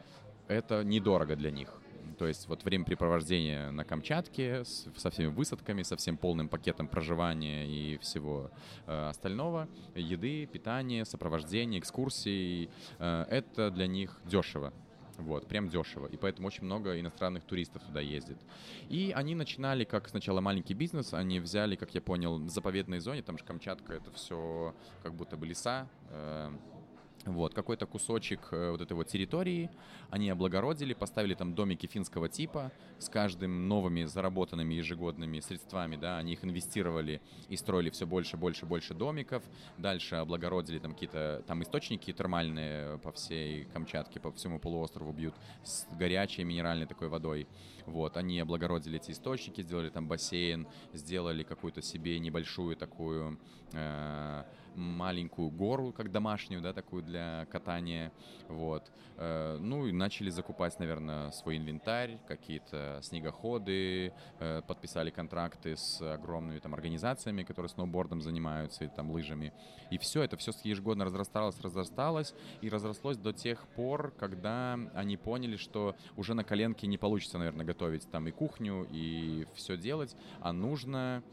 B: это недорого для них. То есть вот времяпрепровождение на Камчатке с- со всеми высадками, со всем полным пакетом проживания и всего э, остального, еды, питания, сопровождения, экскурсий, э, это для них дешево. Вот, прям дешево. И поэтому очень много иностранных туристов туда ездит. И они начинали как сначала маленький бизнес, они взяли, как я понял, в заповедной зоне, там же Камчатка, это все как будто бы леса, э, вот, какой-то кусочек э, вот этой вот территории они облагородили, поставили там домики финского типа с каждым новыми заработанными ежегодными средствами, да, они их инвестировали и строили все больше, больше, больше домиков. Дальше облагородили там какие-то, там источники термальные по всей Камчатке, по всему полуострову бьют с горячей минеральной такой водой. Вот, они облагородили эти источники, сделали там бассейн, сделали какую-то себе небольшую такую э, маленькую гору, как домашнюю, да, такую для катания, вот. Э, ну и начали закупать, наверное, свой инвентарь, какие-то снегоходы, э, подписали контракты с огромными там организациями, которые сноубордом занимаются и там лыжами. И все, это все ежегодно разрасталось, разрасталось и разрослось до тех пор, когда они поняли, что уже на коленке не получится, наверное, готовить там и кухню, и все делать, а нужно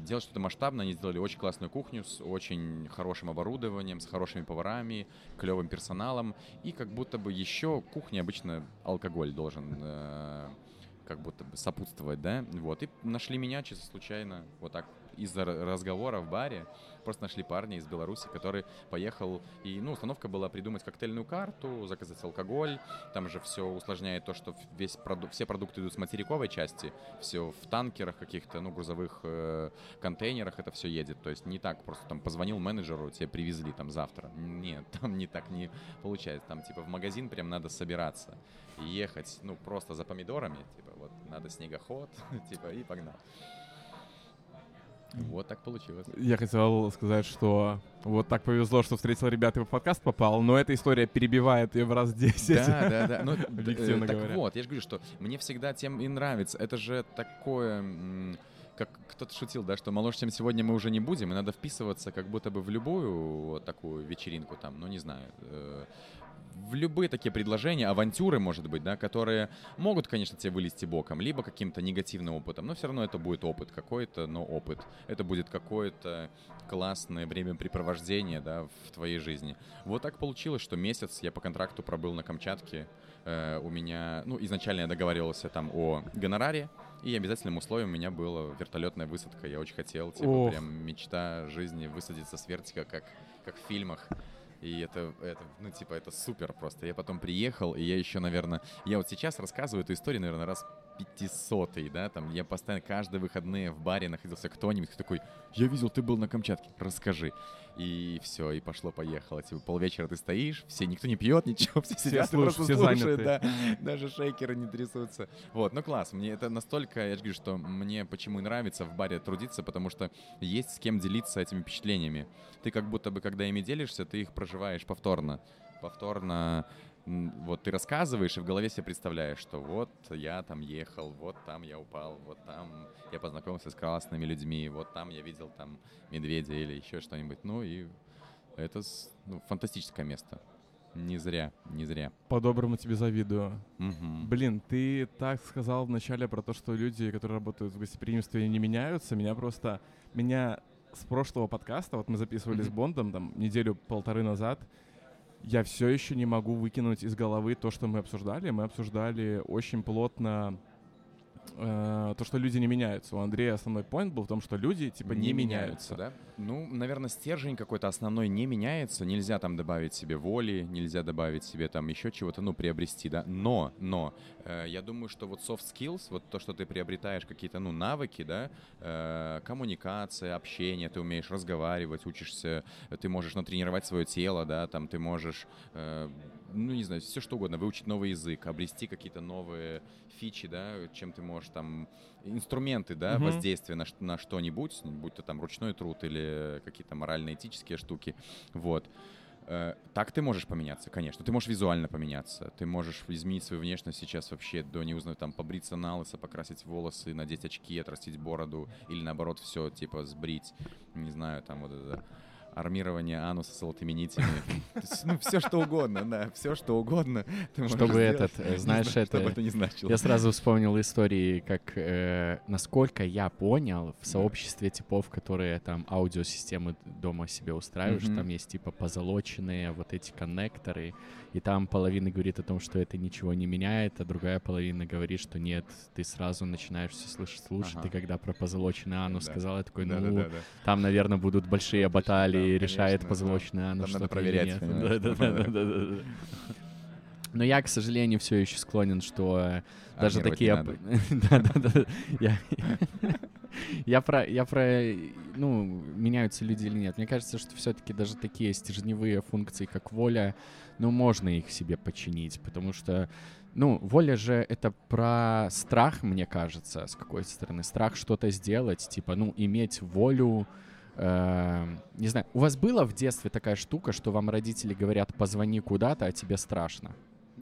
B: делать что-то масштабное. Они сделали очень классную кухню с очень хорошим оборудованием, с хорошими поварами, клевым персоналом. И как будто бы еще кухне обычно алкоголь должен э, как будто бы сопутствовать, да, вот, и нашли меня чисто случайно, вот так, ра- разговора в баре, просто нашли парня из Беларуси, который поехал, и, ну, установка была придумать коктейльную карту, заказать алкоголь, там же все усложняет то, что весь проду- все продукты идут с материковой части, все в танкерах каких-то, ну, грузовых э, контейнерах это все едет, то есть не так просто. Там позвонил менеджеру, тебе привезли там завтра, нет, <laughs> там не так не получается, там типа в магазин прям надо собираться ехать, ну, просто за помидорами, типа, вот, надо снегоход, <laughs> типа, и погнал. Вот так получилось.
A: Я хотел сказать, что вот так повезло, что встретил ребят и в подкаст попал, но эта история перебивает ее в раз 10.
B: Да, да, да. Ну, <laughs> д- э,
A: Объективно
B: так
A: говоря.
B: вот, я же говорю, что мне всегда тем и нравится. Это же такое, как кто-то шутил, да, что моложе, чем сегодня мы уже не будем, и надо вписываться как будто бы в любую вот такую вечеринку там, ну не знаю, э, в любые такие предложения, авантюры, может быть, да, которые могут, конечно, тебе вылезти боком, либо каким-то негативным опытом, но все равно это будет опыт какой-то, но опыт. Это будет какое-то классное времяпрепровождение, да, в твоей жизни. Вот так получилось, что месяц я по контракту пробыл на Камчатке. Э, у меня, ну, изначально я договаривался там о гонораре, и обязательным условием у меня была вертолетная высадка. Я очень хотел, типа,
A: Ох.
B: прям мечта жизни высадиться с вертика, как, как в фильмах. И это, это, ну, типа, это супер просто. Я потом приехал, и я еще, наверное... Я вот сейчас рассказываю эту историю, наверное, раз 500 да, там, я постоянно каждые выходные в баре находился кто-нибудь, кто такой, я видел, ты был на Камчатке, расскажи. И все, и пошло-поехало. Типа, полвечера ты стоишь, все, никто не пьет, ничего, <laughs> все сидят, и
A: слушают,
B: просто
A: все
B: слушают,
A: заняты.
B: да. Даже шейкеры не трясутся. Вот, ну класс, мне это настолько, я же говорю, что мне почему и нравится в баре трудиться, потому что есть с кем делиться этими впечатлениями. Ты как будто бы, когда ими делишься, ты их проживаешь повторно. Повторно вот ты рассказываешь и в голове себе представляешь, что вот я там ехал, вот там я упал, вот там я познакомился с классными людьми, вот там я видел там медведя или еще что-нибудь. Ну и это с- ну, фантастическое место. Не зря, не зря.
A: По-доброму тебе завидую.
B: Мгм.
A: Блин, ты так сказал вначале про то, что люди, которые работают в гостеприимстве, не меняются. Меня просто... Меня с прошлого подкаста, вот мы записывали с
B: Мгм.
A: Бондом там неделю-полторы назад, я все еще не могу выкинуть из головы то, что мы обсуждали. Мы обсуждали очень плотно э, то, что люди не меняются. У Андрея основной point был в том, что люди типа не, меняются.
B: да? Ну, наверное, стержень какой-то основной не меняется. Нельзя там добавить себе воли, нельзя добавить себе там еще чего-то, ну, приобрести, да. Но, но, э, я думаю, что вот soft skills, вот то, что ты приобретаешь, какие-то, ну, навыки, да, э, коммуникация, общение, ты умеешь разговаривать, учишься, ты можешь натренировать свое тело, да, там ты можешь, э, ну, не знаю, все что угодно, выучить новый язык, обрести какие-то новые фичи, да, чем ты можешь там инструменты, да,
A: Мгм.
B: воздействия на, на что-нибудь, будь то там ручной труд или какие-то морально-этические штуки, вот. Э, Так ты можешь поменяться, конечно. Ты можешь визуально поменяться. Ты можешь изменить свою внешность сейчас вообще до не узнаю, там, побриться на лысо, покрасить волосы, надеть очки, отрастить бороду или наоборот все, типа, сбрить. Не знаю, там вот это армирование ануса золотыми нитями. <laughs> Ну, все что угодно, да, все что угодно.
C: Чтобы этот, э, знаешь,
B: знаю, что бы
C: это-
B: это не значило.
C: Я сразу вспомнил истории, как, э, насколько я понял, в сообществе типов, которые там аудиосистемы дома себе устраиваешь,
B: Мгм.
C: там есть типа позолоченные вот эти коннекторы, и там половина говорит о том, что это ничего не меняет, а другая половина говорит, что нет, ты сразу начинаешь все слышать лучше.
B: Ага.
C: Ты когда про позолоченный анус
B: Да.
C: сказал, я такой, ну,
B: Да-да-да-да.
C: там, наверное, будут большие баталии,
B: там,
C: решает
B: конечно,
C: позолоченный
B: да.
C: анус.
B: Там надо проверять?
C: Да-да-да-да-да. Но я, к сожалению, все еще склонен, что э, даже такие... Да-да-да. <laughs> <laughs> Я про, я про, ну, меняются люди или нет. Мне кажется, что все-таки даже такие стержневые функции, как воля, ну, можно их себе починить, потому что, ну, воля же это про страх, мне кажется, с какой стороны. Страх что-то сделать, типа, ну, иметь волю, э, не знаю, у вас была в детстве такая штука, что вам родители говорят, позвони куда-то, а тебе страшно?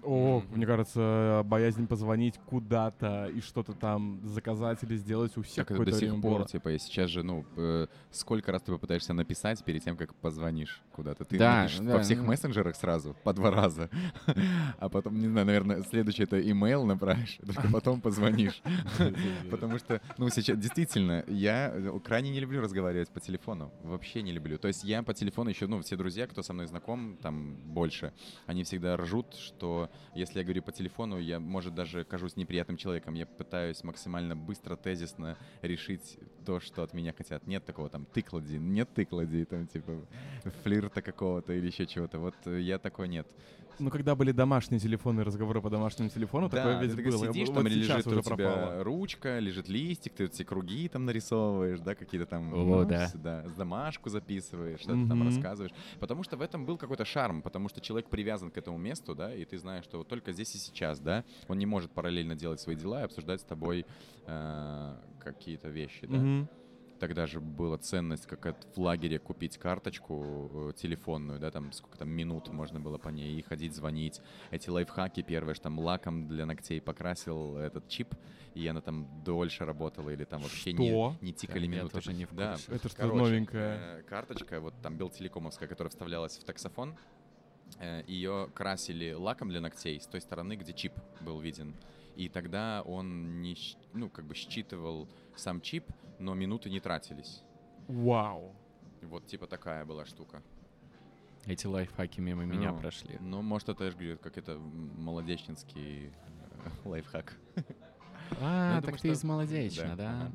A: О,
B: Мгм.
A: мне кажется, боязнь позвонить куда-то и что-то там заказать или сделать у всех
B: Так это до сих
A: время
B: пор,
A: было.
B: типа, и сейчас же, ну, э, сколько раз ты попытаешься написать перед тем, как позвонишь куда-то? Ты
C: Да,
B: напишешь
C: да,
B: во всех
C: ну.
B: мессенджерах сразу, по два раза. <laughs> А потом, не знаю, наверное, следующий это имейл направишь, <laughs> только потом позвонишь. <laughs> Потому что, ну, сейчас действительно, я э, крайне не люблю разговаривать по телефону. Вообще не люблю. То есть я по телефону еще, ну, все друзья, кто со мной знаком, там больше, они всегда ржут, что если я говорю по телефону, я, может, даже кажусь неприятным человеком. Я пытаюсь максимально быстро, тезисно решить то, что от меня хотят. Нет такого там тыклади, нет тыклади, там типа флирта какого-то или еще чего-то. Вот э, я такой нет.
A: Ну, когда были домашние телефоны, разговоры по домашнему телефону, такое ведь
B: ты
A: было.
B: сидишь,
A: Вот
B: там
A: сейчас
B: лежит
A: уже
B: у тебя
A: пропало.
B: ручка, лежит листик, ты эти круги там нарисовываешь, да, какие-то там,
C: О,
B: ну,
C: да.
B: с- да, с домашку записываешь, что-то там
A: Мгм.
B: рассказываешь. Потому что в этом был какой-то шарм, потому что человек привязан к этому месту, да, и ты знаешь, что вот только здесь и сейчас, да, он не может параллельно делать свои дела и обсуждать с тобой э, какие-то вещи, да.
A: Мгм.
B: Тогда же была ценность, как от- в лагере купить карточку э, телефонную, да, там сколько там минут можно было по ней и ходить звонить. Эти лайфхаки первые, что там лаком для ногтей покрасил этот чип, и она там дольше работала, или там вообще не,
A: Что?
B: не тикали
C: Я
B: минуты.
C: тоже не в
B: Да,
C: курсе.
A: Это что
B: Короче,
A: новенькое?
B: э, карточка, вот там белтелекомовская, которая вставлялась в таксофон, ее красили лаком для ногтей с той стороны, где чип был виден. И тогда он не, ну, как бы считывал сам чип, но минуты не тратились.
A: Вау.
B: Вот типа такая была штука.
C: Эти лайфхаки мимо меня
B: Ну,
C: прошли.
B: Ну, может, это, я же говорю, как это молодечнинский э, <laughs> лайфхак. <laughs>
C: А,
B: я
C: так ты из Молодечна,
B: Да,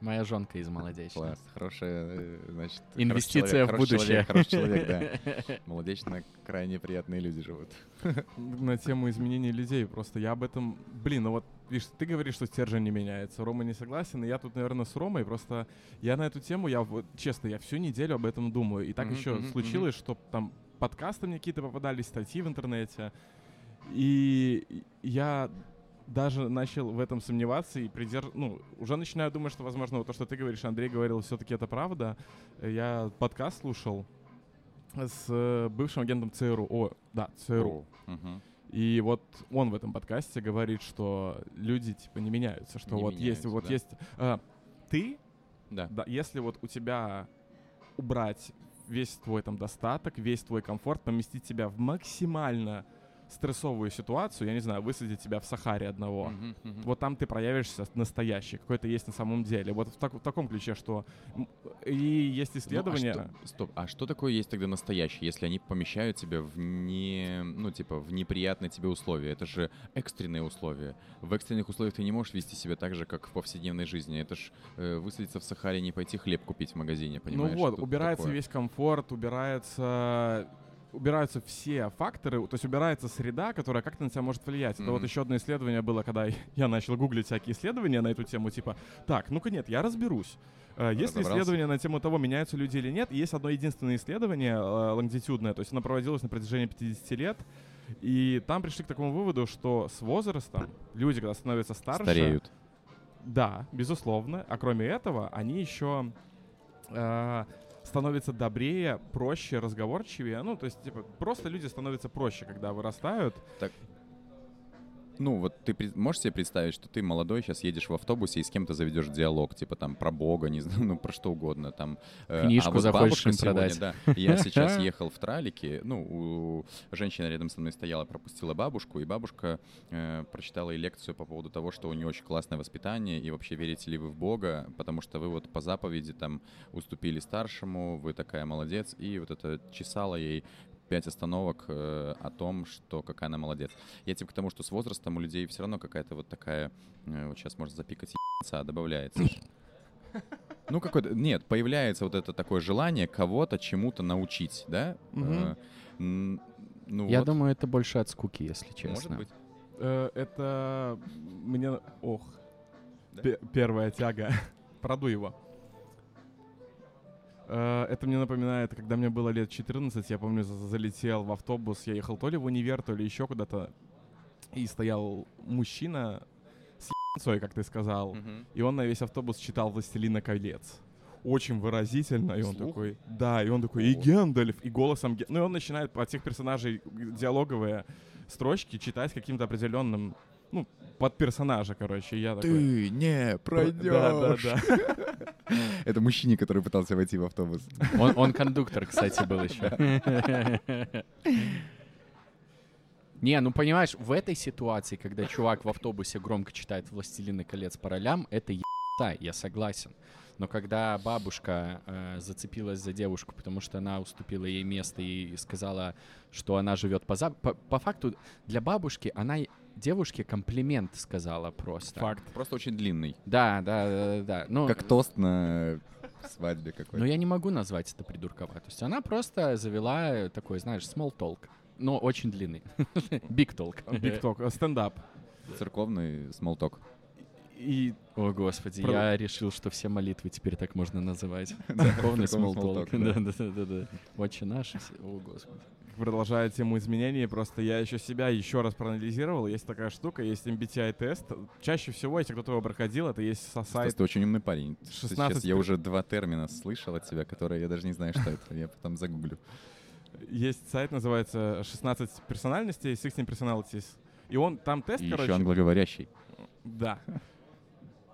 C: Моя жонка из Молодечна.
B: Класс, хорошая, э, значит...
C: Инвестиция в будущее.
B: Хороший человек, да. <laughs> Молодечно крайне приятные люди живут. <laughs>
A: На тему изменений людей. Просто я об этом... Блин, ну вот, видишь, ты говоришь, что стержень не меняется. Рома не согласен, и я тут, наверное, с Ромой. Просто я на эту тему, я вот, честно, я всю неделю об этом думаю. И так еще случилось, что там подкасты мне какие-то попадались, статьи в интернете. И я даже начал в этом сомневаться и придерж... ну, уже начинаю думать, что, возможно, вот то, что ты говоришь, Андрей говорил, все-таки это правда. Я подкаст слушал с э, бывшим агентом ЦРУ. О, да, ЦРУ.
B: Мгм.
A: И вот он в этом подкасте говорит, что люди типа не меняются, что
B: Не
A: вот есть,
B: меняются,
A: вот
B: да.
A: есть. а, ты,
B: Да.
A: да, если вот у тебя убрать весь твой там достаток, весь твой комфорт, поместить тебя в максимально стрессовую ситуацию, я не знаю, высадить тебя в Сахаре одного.
B: Мгм, мгм.
A: Вот там ты проявишься настоящий, какой ты есть на самом деле. Вот в, так- в таком ключе, что и есть
B: Ну, а
A: исследования.
B: что- стоп, а что такое есть тогда настоящий, если они помещают тебя в не, ну типа в неприятные тебе условия? Это же экстренные условия. В экстренных условиях ты не можешь вести себя так же, как в повседневной жизни. Это ж э, высадиться в Сахаре, не пойти хлеб купить в магазине, понимаешь?
A: Ну вот, убирается
B: такое.
A: весь комфорт, убирается убираются все факторы, то есть убирается среда, которая как-то на тебя может влиять. Это вот еще одно исследование было, когда <laughs> я начал гуглить всякие исследования на эту тему, типа, так, ну-ка нет, я разберусь. Э, Есть ли
B: Разобрался.
A: исследования на тему того, меняются люди или нет? Есть одно единственное исследование, э, лонгитюдное, то есть оно проводилось на протяжении 50 лет, и там пришли к такому выводу, что с возрастом люди, когда становятся старше,
B: Стареют.
A: да, безусловно. А кроме этого, они еще э, становятся добрее, проще, разговорчивее. Ну, то есть, типа, просто люди становятся проще, когда вырастают.
B: Ну, вот ты можешь себе представить, что ты молодой, сейчас едешь в автобусе и с кем-то заведешь диалог, типа там про Бога, не знаю, <laughs> ну про что угодно, там. э,
C: Книжку
B: а вот
C: захочешь им
B: сегодня,
C: продать.
B: Да, я сейчас <laughs> ехал в тралике, ну, у женщина рядом со мной стояла, пропустила бабушку, и бабушка э, прочитала ей лекцию по поводу того, что у нее очень классное воспитание, и вообще верите ли вы в Бога, потому что вы вот по заповеди там уступили старшему, вы такая молодец, и вот это чесала ей пять остановок э, о том, что какая она молодец. Я типа к тому, что с возрастом у людей все равно какая-то вот такая, э, вот сейчас можно запикать ебаться, добавляется. Ну, какой-то, нет, появляется вот это такое желание кого-то чему-то научить, да? Э, ну
C: Я
B: вот,
C: думаю, это больше от скуки, если
B: может
C: честно.
B: быть.
A: Э, это мне... Ох.
B: Да?
A: Пе- первая тяга. <laughs> Продуй его. Э, Это мне напоминает, когда мне было лет 14, я помню, за- залетел в автобус, я ехал то ли в универ, то ли еще куда-то, и стоял мужчина с ебанцой, как ты сказал,
B: Мгм.
A: и он на весь автобус читал «Властелина колец». Очень выразительно, и он такой, да, и он такой, и. Гендальф, и голосом, ну и он начинает от всех персонажей диалоговые строчки читать каким-то определенным, ну, под персонажа, короче, я такой...
B: Ты не
A: Да, да, да. <laughs>
B: Это мужчине, который пытался войти в автобус.
C: Он, он кондуктор, кстати, был еще. <laughs> Не, ну понимаешь, в этой ситуации, когда чувак в автобусе громко читает «Властелины колец» по ролям, это ебца, я согласен. Но когда бабушка э, зацепилась за девушку, потому что она уступила ей место и сказала, что она живет по, зап- по по факту для бабушки она девушке комплимент сказала просто.
A: Факт.
B: Просто очень длинный.
C: Да, да, да, да, да. Ну,
B: Как тост на свадьбе
C: но
B: какой-то.
C: я не могу назвать это придурковатостью. Она просто завела такой, знаешь, small talk. Но очень длинный. <laughs> Big talk.
A: Ток, э, стендап.
B: Церковный смолток.
A: И
C: О, господи,
A: Про-
C: я решил, что все молитвы теперь так можно называть. <laughs> Церковный small
B: small
C: talk.
B: talk, <laughs>
C: Да,
B: да.
C: да, да, да. Отче наш. и все- О, господи.
A: Продолжая тему изменений, просто я еще себя еще раз проанализировал. Есть такая штука, есть MBTI-тест. Чаще всего, если кто-то его проходил, это есть со сайта
B: ты очень умный парень.
A: 16
B: Сейчас я уже два термина слышал от тебя, которые я даже не знаю, что это. Я потом загуглю.
A: есть сайт, называется 16 персональностей, 16 personalities. И он там тест,
B: И
A: короче.
B: еще англоговорящий.
A: Да.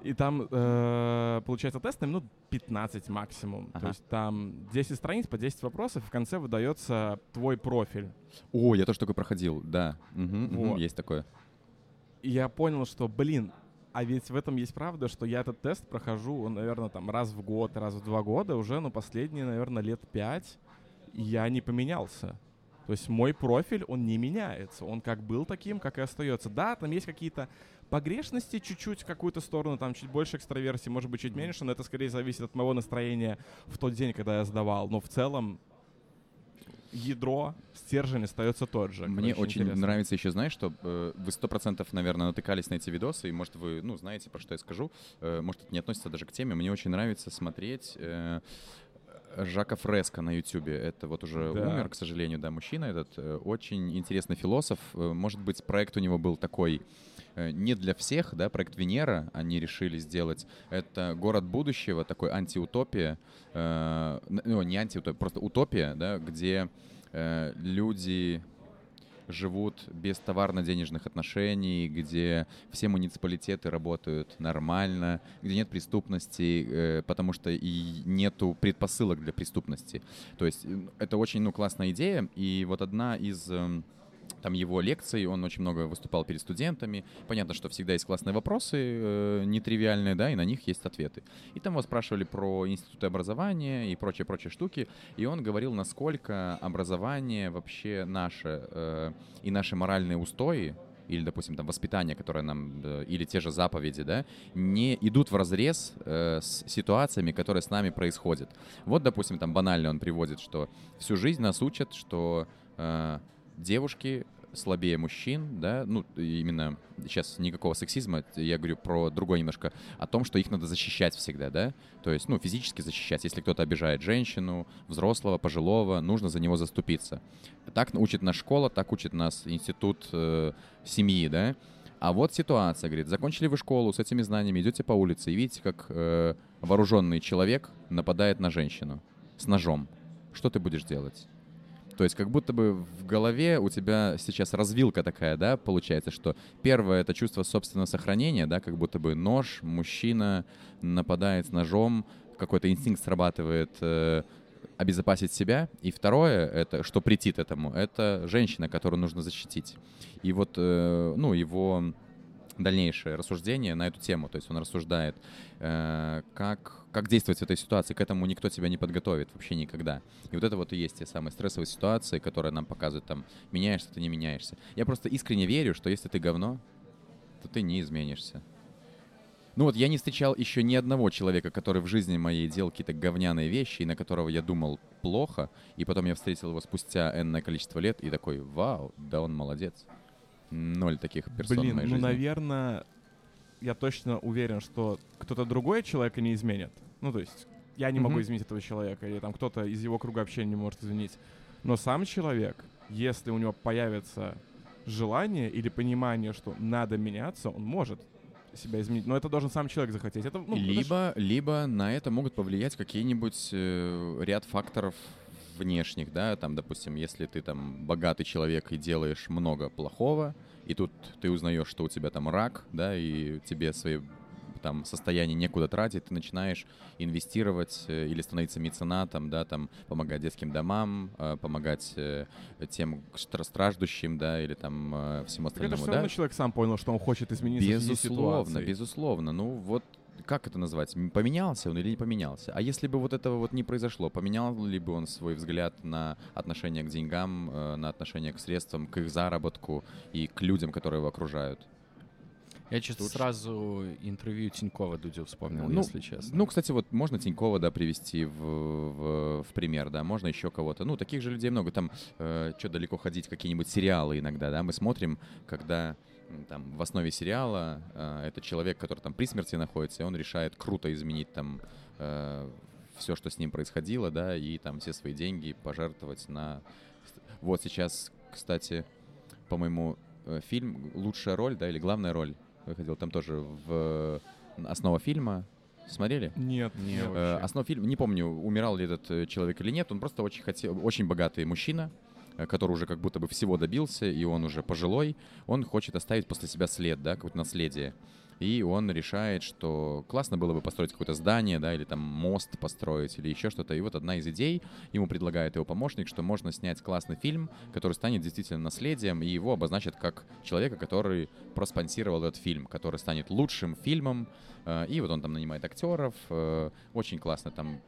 A: И там, э, получается, тест на минут 15 максимум.
B: Ага.
A: То есть там 10 страниц по 10 вопросов, и в конце выдается твой профиль.
B: О, я тоже такой проходил, да. Мгм,
A: Вот.
B: есть такое.
A: И я понял, что, блин, а ведь в этом есть правда, что я этот тест прохожу, наверное, там раз в год, раз в два года уже, но последние, наверное, лет пять, я не поменялся. То есть мой профиль, он не меняется. Он как был таким, как и остается. Да, там есть какие-то погрешности чуть-чуть в какую-то сторону, там чуть больше экстраверсии, может быть, чуть меньше, но это скорее зависит от моего настроения в тот день, когда я сдавал. Но в целом ядро, стержень остается тот же.
B: Мне очень
A: интересно.
B: нравится еще, знаешь, что э, вы сто процентов, наверное, натыкались на эти видосы, и, может, вы, ну, знаете, про что я скажу. Э, может, это не относится даже к теме. Мне очень нравится смотреть э, Жака Фреско на Ютубе. Это вот уже
A: Да.
B: умер, к сожалению, да, мужчина этот. э, очень интересный философ. Э, может быть, проект у него был такой не для всех, да, проект Венера они решили сделать. Это город будущего, такой антиутопия, э, ну, не антиутопия, просто утопия, да, где э, люди живут без товарно-денежных отношений, где все муниципалитеты работают нормально, где нет преступности, э, потому что и нету предпосылок для преступности. То есть э, это очень ну, классная идея, и вот одна из эм, там его лекций, он очень много выступал перед студентами. Понятно, что всегда есть классные вопросы, э, нетривиальные, да, и на них есть ответы. И там его спрашивали про институты образования и прочие-прочие штуки, и он говорил, насколько образование вообще наше э, и наши моральные устои, или, допустим, там воспитание, которое нам, э, или те же заповеди, да, не идут в разрез э, с ситуациями, которые с нами происходят. Вот, допустим, там банально он приводит, что всю жизнь нас учат, что э, девушки слабее мужчин, да, ну, именно сейчас никакого сексизма, я говорю про другое немножко, о том, что их надо защищать всегда, да, то есть, ну, физически защищать, если кто-то обижает женщину, взрослого, пожилого, нужно за него заступиться. Так учит нас школа, так учит нас институт э, семьи, да, а вот ситуация, говорит, закончили вы школу с этими знаниями, идете по улице и видите, как э, вооруженный человек нападает на женщину с ножом. Что ты будешь делать? То есть как будто бы в голове у тебя сейчас развилка такая, да, получается, что первое — это чувство собственного сохранения, да, как будто бы нож, мужчина нападает с ножом, какой-то инстинкт срабатывает э, обезопасить себя. И второе, это, что претит этому, это женщина, которую нужно защитить. И вот, э, ну, его дальнейшее рассуждение на эту тему. То есть он рассуждает, э, как, как действовать в этой ситуации. К этому никто тебя не подготовит вообще никогда. И вот это вот и есть те самые стрессовые ситуации, которые нам показывают, там, меняешься ты, не меняешься. Я просто искренне верю, что если ты говно, то ты не изменишься. Ну вот я не встречал еще ни одного человека, который в жизни моей делал какие-то говняные вещи, и на которого я думал плохо, и потом я встретил его спустя энное количество лет и такой, вау, да он молодец. Ноль таких персон
A: Блин,
B: в моей
A: ну,
B: жизни.
A: наверное, я точно уверен, что кто-то другой человека не изменит. Ну, то есть, я не могу
B: Мгм.
A: изменить этого человека, или там кто-то из его круга общения не может изменить. Но сам человек, если у него появится желание или понимание, что надо меняться, он может себя изменить. Но это должен сам человек захотеть. Это, ну,
B: либо, либо на это могут повлиять какие-нибудь э, ряд факторов внешних, да, там, допустим, если ты там богатый человек и делаешь много плохого, и тут ты узнаешь, что у тебя там рак, да, и тебе свои там состояние некуда тратить, ты начинаешь инвестировать э, или становиться меценатом, да, там помогать детским домам, э, помогать э, тем стра- страждущим, да, или там всему
A: Так это
B: остальному,
A: все
B: да.
A: равно человек сам понял, что он хочет измениться в связи с
B: Безусловно, безусловно. Ну вот как это назвать? Поменялся он или не поменялся? А если бы вот этого вот не произошло, поменял ли бы он свой взгляд на отношение к деньгам, э, на отношение к средствам, к их заработку и к людям, которые его окружают?
C: Я что-то
B: Тут-
C: сразу интервью Тинькова Дудю вспомнил,
B: Ну,
C: если честно.
B: Ну, кстати, вот можно Тинькова, да, привести в, в, в пример, да, можно еще кого-то. Ну, таких же людей много. Там, что далеко ходить, какие-нибудь сериалы иногда, да, мы смотрим, когда там в основе сериала э, это человек, который там при смерти находится, и он решает круто изменить там все, что с ним происходило, да, и там все свои деньги пожертвовать на... Вот сейчас, кстати, по-моему, э, фильм «Лучшая роль», да, или «Главная роль» выходил, там тоже в основа фильма. Смотрели?
A: Нет,
C: Не,
A: нет.
B: Э, Основа фильма, не помню, умирал ли этот э, человек или нет, он просто очень хотел, очень богатый мужчина, э, который уже как будто бы всего добился, и он уже пожилой, он хочет оставить после себя след, да, какое-то наследие. И он решает, что классно было бы построить какое-то здание, да, или там мост построить, или еще что-то. И вот одна из идей, ему предлагает его помощник, что можно снять классный фильм, который станет действительно наследием, и его обозначат как человека, который проспонсировал этот фильм, который станет лучшим фильмом. Э, И вот он там нанимает актеров. э, Очень классно там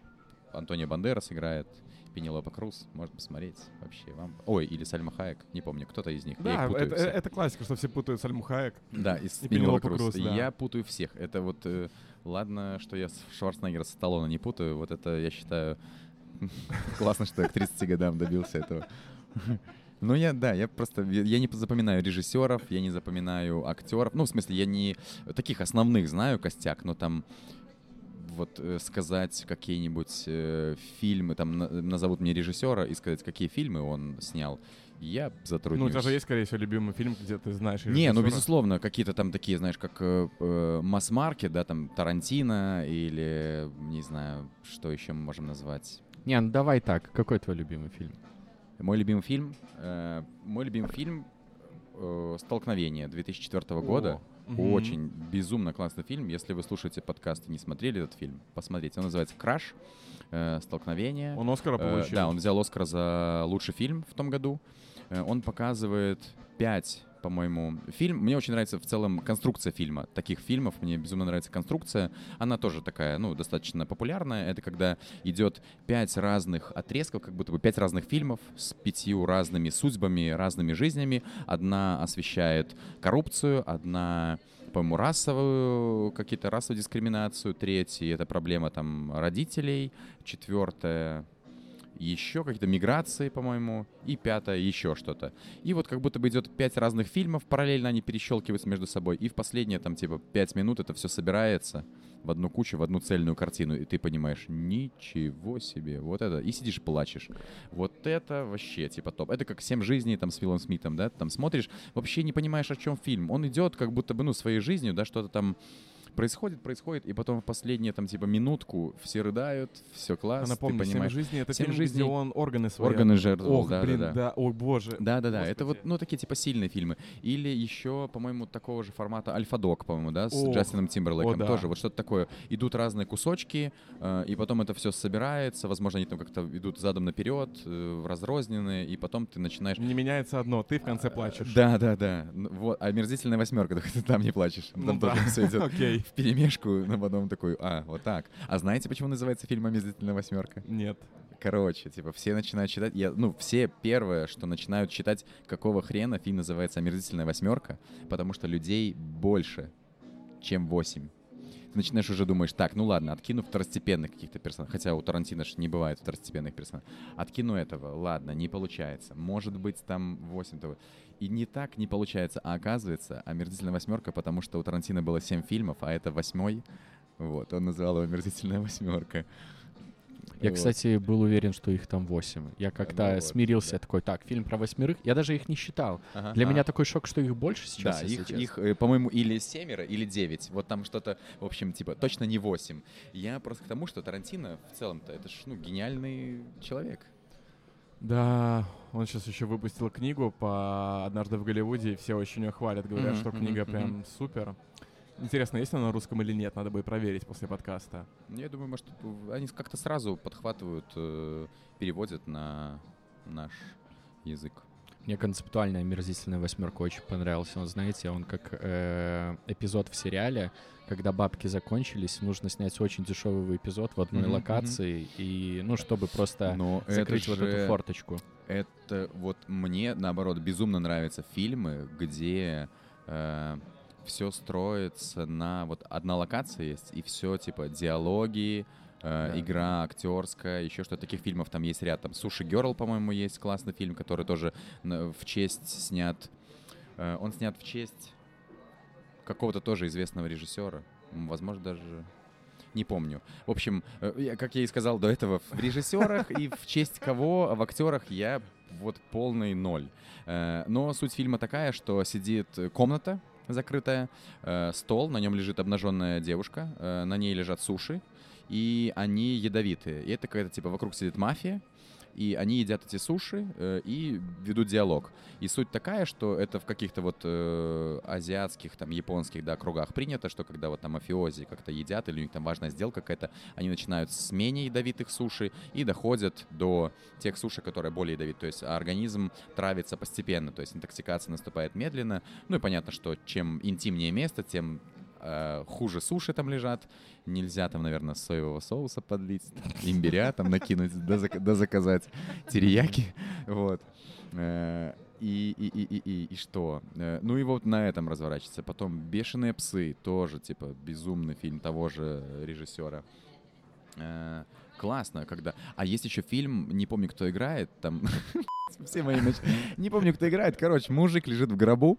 B: Антонио Бандерас играет. Пенелопа Круз, можно посмотреть вообще вам. Ой, или Сальма Хаек, не помню, кто-то из них. Я
A: Да, это,
B: все.
A: это классика, что все путают Сальму Хаек.
B: Да, и,
A: И Пенелопу
B: Круз.
A: Круз, да.
B: Я путаю всех. Это вот, э, ладно, что я Шварценеггера с Сталлоне не путаю. Вот это, я считаю, <laughs> классно, что я к 30 годам добился этого. <laughs> Ну, я, да, я просто, я не запоминаю режиссеров, я не запоминаю актеров. Ну, в смысле, я не таких основных знаю костяк, но там вот э, сказать какие-нибудь э, фильмы, там на- назовут мне режиссера и сказать, какие фильмы он снял, я затруднюсь.
A: Ну, у тебя же есть, скорее всего, любимый фильм, где ты знаешь
B: Не, ну
A: режиссера.
B: безусловно, какие-то там такие, знаешь, как э, э, масс-маркет, да, там Тарантино или, не знаю, что еще мы можем назвать.
C: Не, ну давай так. Какой твой любимый фильм?
B: Мой любимый фильм, э, мой любимый фильм э, «Столкновение» 2004 года.
A: О, мгм.
B: Очень безумно классный фильм. Если вы слушаете подкаст и не смотрели этот фильм, посмотрите. Он называется «Краш», э, «Столкновение».
A: Он Оскара
B: Э,
A: получил.
B: Да, он взял Оскар за лучший фильм в том году. Э, Он показывает пять, по-моему, фильм. Мне очень нравится в целом конструкция фильма. Таких фильмов мне безумно нравится конструкция. Она тоже такая, ну, достаточно популярная. Это когда идет пять разных отрезков, как будто бы пять разных фильмов с пятью разными судьбами, разными жизнями. Одна освещает коррупцию, одна по-моему, расовую, какие-то расовую дискриминацию, третья — это проблема там родителей, четвертая еще какие-то миграции, по-моему, и пятое еще что-то. И вот как будто бы идет пять разных фильмов, параллельно они перещелкиваются между собой, и в последние там типа пять минут это все собирается в одну кучу, в одну цельную картину, и ты понимаешь, ничего себе, вот это, и сидишь плачешь. Вот это вообще типа топ. Это как «Семь жизней» там с Виллом Смитом, да, там смотришь, вообще не понимаешь, о чем фильм. Он идет как будто бы, ну, своей жизнью, да, что-то там происходит, происходит, и потом в последние там типа минутку все рыдают, все
A: А
B: класс,
A: напомню,
B: ты
A: «Семь
B: понимаешь.
A: жизней» — это
B: «Семь
A: фильм,
B: жизней»
A: где он органы свои...
B: Органы жертвовал,
A: Ох,
B: да,
A: блин,
B: да, да.
A: ой, боже.
B: Да, да, да. Это вот, ну, такие типа сильные фильмы. Или еще, по-моему, такого же формата Альфа-Дог, по-моему, да, с
A: Ох,
B: Джастином Тимберлейком
A: о, да.
B: тоже. Вот что-то такое. Идут разные кусочки, э, и потом это все собирается. Возможно, они там как-то идут задом наперед, э, разрозненные, и потом ты начинаешь.
A: Не меняется одно, ты в конце плачешь.
B: Да, да, да. Ну, Вот, а омерзительная восьмерка, только <laughs> ты там не плачешь. Там
A: Ну
B: тоже
A: да.
B: все идет <laughs>
A: Окей. <laughs>
B: в перемешку, но потом такой, а, вот так. А знаете, почему называется фильм «Омерзительная восьмерка»?
A: Нет.
B: Короче, типа, все начинают читать, я, ну, все первое, что начинают читать, какого хрена фильм называется «Омерзительная восьмерка», потому что людей больше, чем восемь. Ты начинаешь уже думаешь, так, ну ладно, откину второстепенных каких-то персонажей, хотя у Тарантино ж не бывает второстепенных персонажей. Откину этого, ладно, не получается. Может быть, там восемь того. И не так не получается, а оказывается, «Омерзительная восьмерка», потому что у Тарантино было семь фильмов, а это восьмой. Вот, он называл его «Омерзительная восьмерка».
C: Я,
B: Вот.
C: кстати, был уверен, что их там восемь. Я как-то
B: вот,
C: смирился,
B: да.
C: такой, так, фильм про восьмерых. Я даже их не считал.
B: Ага.
C: Для
B: А.
C: меня такой шок, что их больше сейчас,
B: Да,
C: если
B: их,
C: честно.
B: их, э, по-моему, или семеро, или девять. Вот там что-то, в общем, типа, точно не восемь. Я просто к тому, что Тарантино в целом-то, это ж, ну, гениальный человек.
A: Да, он сейчас еще выпустил книгу по «Однажды в Голливуде», и все очень ее хвалят, говорят,
B: Мгм,
A: что книга
B: мгм.
A: прям супер. Интересно, есть она на русском или нет? Надо будет проверить после подкаста.
B: Я думаю, может, они как-то сразу подхватывают, э, переводят на наш язык.
C: Мне концептуальная омерзительная восьмерка очень понравился. Он, знаете, он как э, эпизод в сериале, когда бабки закончились, нужно снять очень дешевый эпизод в одной
B: Мгм,
C: локации, и, ну, чтобы просто
B: Но
C: закрыть
B: это
C: вот
B: же-
C: эту форточку.
B: Это вот мне, наоборот, безумно нравятся фильмы, где все строится на... Вот одна локация есть, и все, типа, диалоги, э,
A: Да.
B: игра актерская, еще что-то. Таких фильмов там есть ряд. Там «Суши Герл», по-моему, есть классный фильм, который тоже в честь снят... э, Он снят в честь какого-то тоже известного режиссера. Возможно, даже... Не помню. В общем, э, как я и сказал до этого, в режиссерах и в честь кого, в актерах я вот полный ноль. Но суть фильма такая, что сидит комната закрытая, э, стол, на нем лежит обнаженная девушка, э, на ней лежат суши, и они ядовитые. И это какая-то типа вокруг сидит мафия, и они едят эти суши э, и ведут диалог. И суть такая, что это в каких-то вот э, азиатских, там, японских, да, кругах принято, что когда вот там мафиози как-то едят, или у них там важная сделка какая-то, они начинают с менее ядовитых суши и доходят до тех суши, которые более ядовиты. То есть организм травится постепенно, то есть интоксикация наступает медленно. Ну и понятно, что чем интимнее место, тем э, хуже суши там лежат. Нельзя там, наверное, соевого соуса подлить, имбиря там накинуть, да, да заказать терияки. Вот. Э, и, и, и, и, и, и что? Э, Ну и вот на этом разворачивается. Потом «Бешеные псы» тоже, типа, безумный фильм того же режиссера. Классно, когда... А есть еще фильм, не помню, кто играет, там... <laughs> Все мои Не помню, кто играет. Короче, мужик лежит в гробу.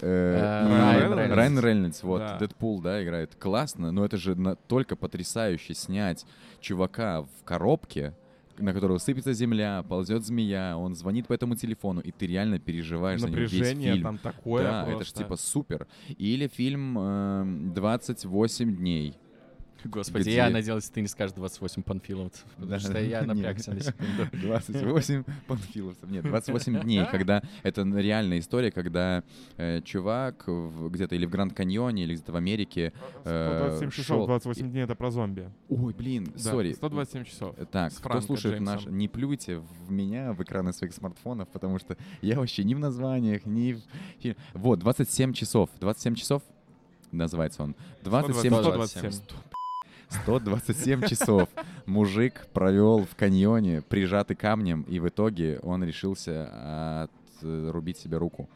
B: Э,
C: Э,
A: Райан Рейнольдс.
B: Вот. Дэдпул, да, играет. Классно, но это же только потрясающе снять чувака в коробке, на которого сыпется земля, ползет змея, он звонит по этому телефону, и ты реально переживаешь за него весь
A: Напряжение
B: фильм.
A: там такое
B: да, это же
A: просто.
B: типа супер. Или фильм эм, «28 дней».
C: Господи,
B: Где-
C: я надеялся, ты не скажешь 28 панфиловцев, потому
B: Да.
C: что я <laughs>
B: Нет.
C: напрягся на секунду. <laughs>
B: 28 панфиловцев. Нет, 28 дней, <laughs> когда... Это реальная история, когда э, чувак где-то или в Гранд Каньоне, или где-то в Америке... э,
A: 127 часов,
B: шел-
A: 28 дней — это про зомби.
B: Ой, блин,
A: Да,
B: сори.
A: 127 часов.
B: Э, Так,
A: с
B: кто
A: Франко
B: слушает наш, не плюйте в меня, в экраны своих смартфонов, потому что я вообще ни в названиях, ни в... Вот, 27 часов. 27 часов называется он. 27
A: 127.
B: 127 часов мужик провел в каньоне, прижатый камнем, и в итоге он решился отрубить себе руку.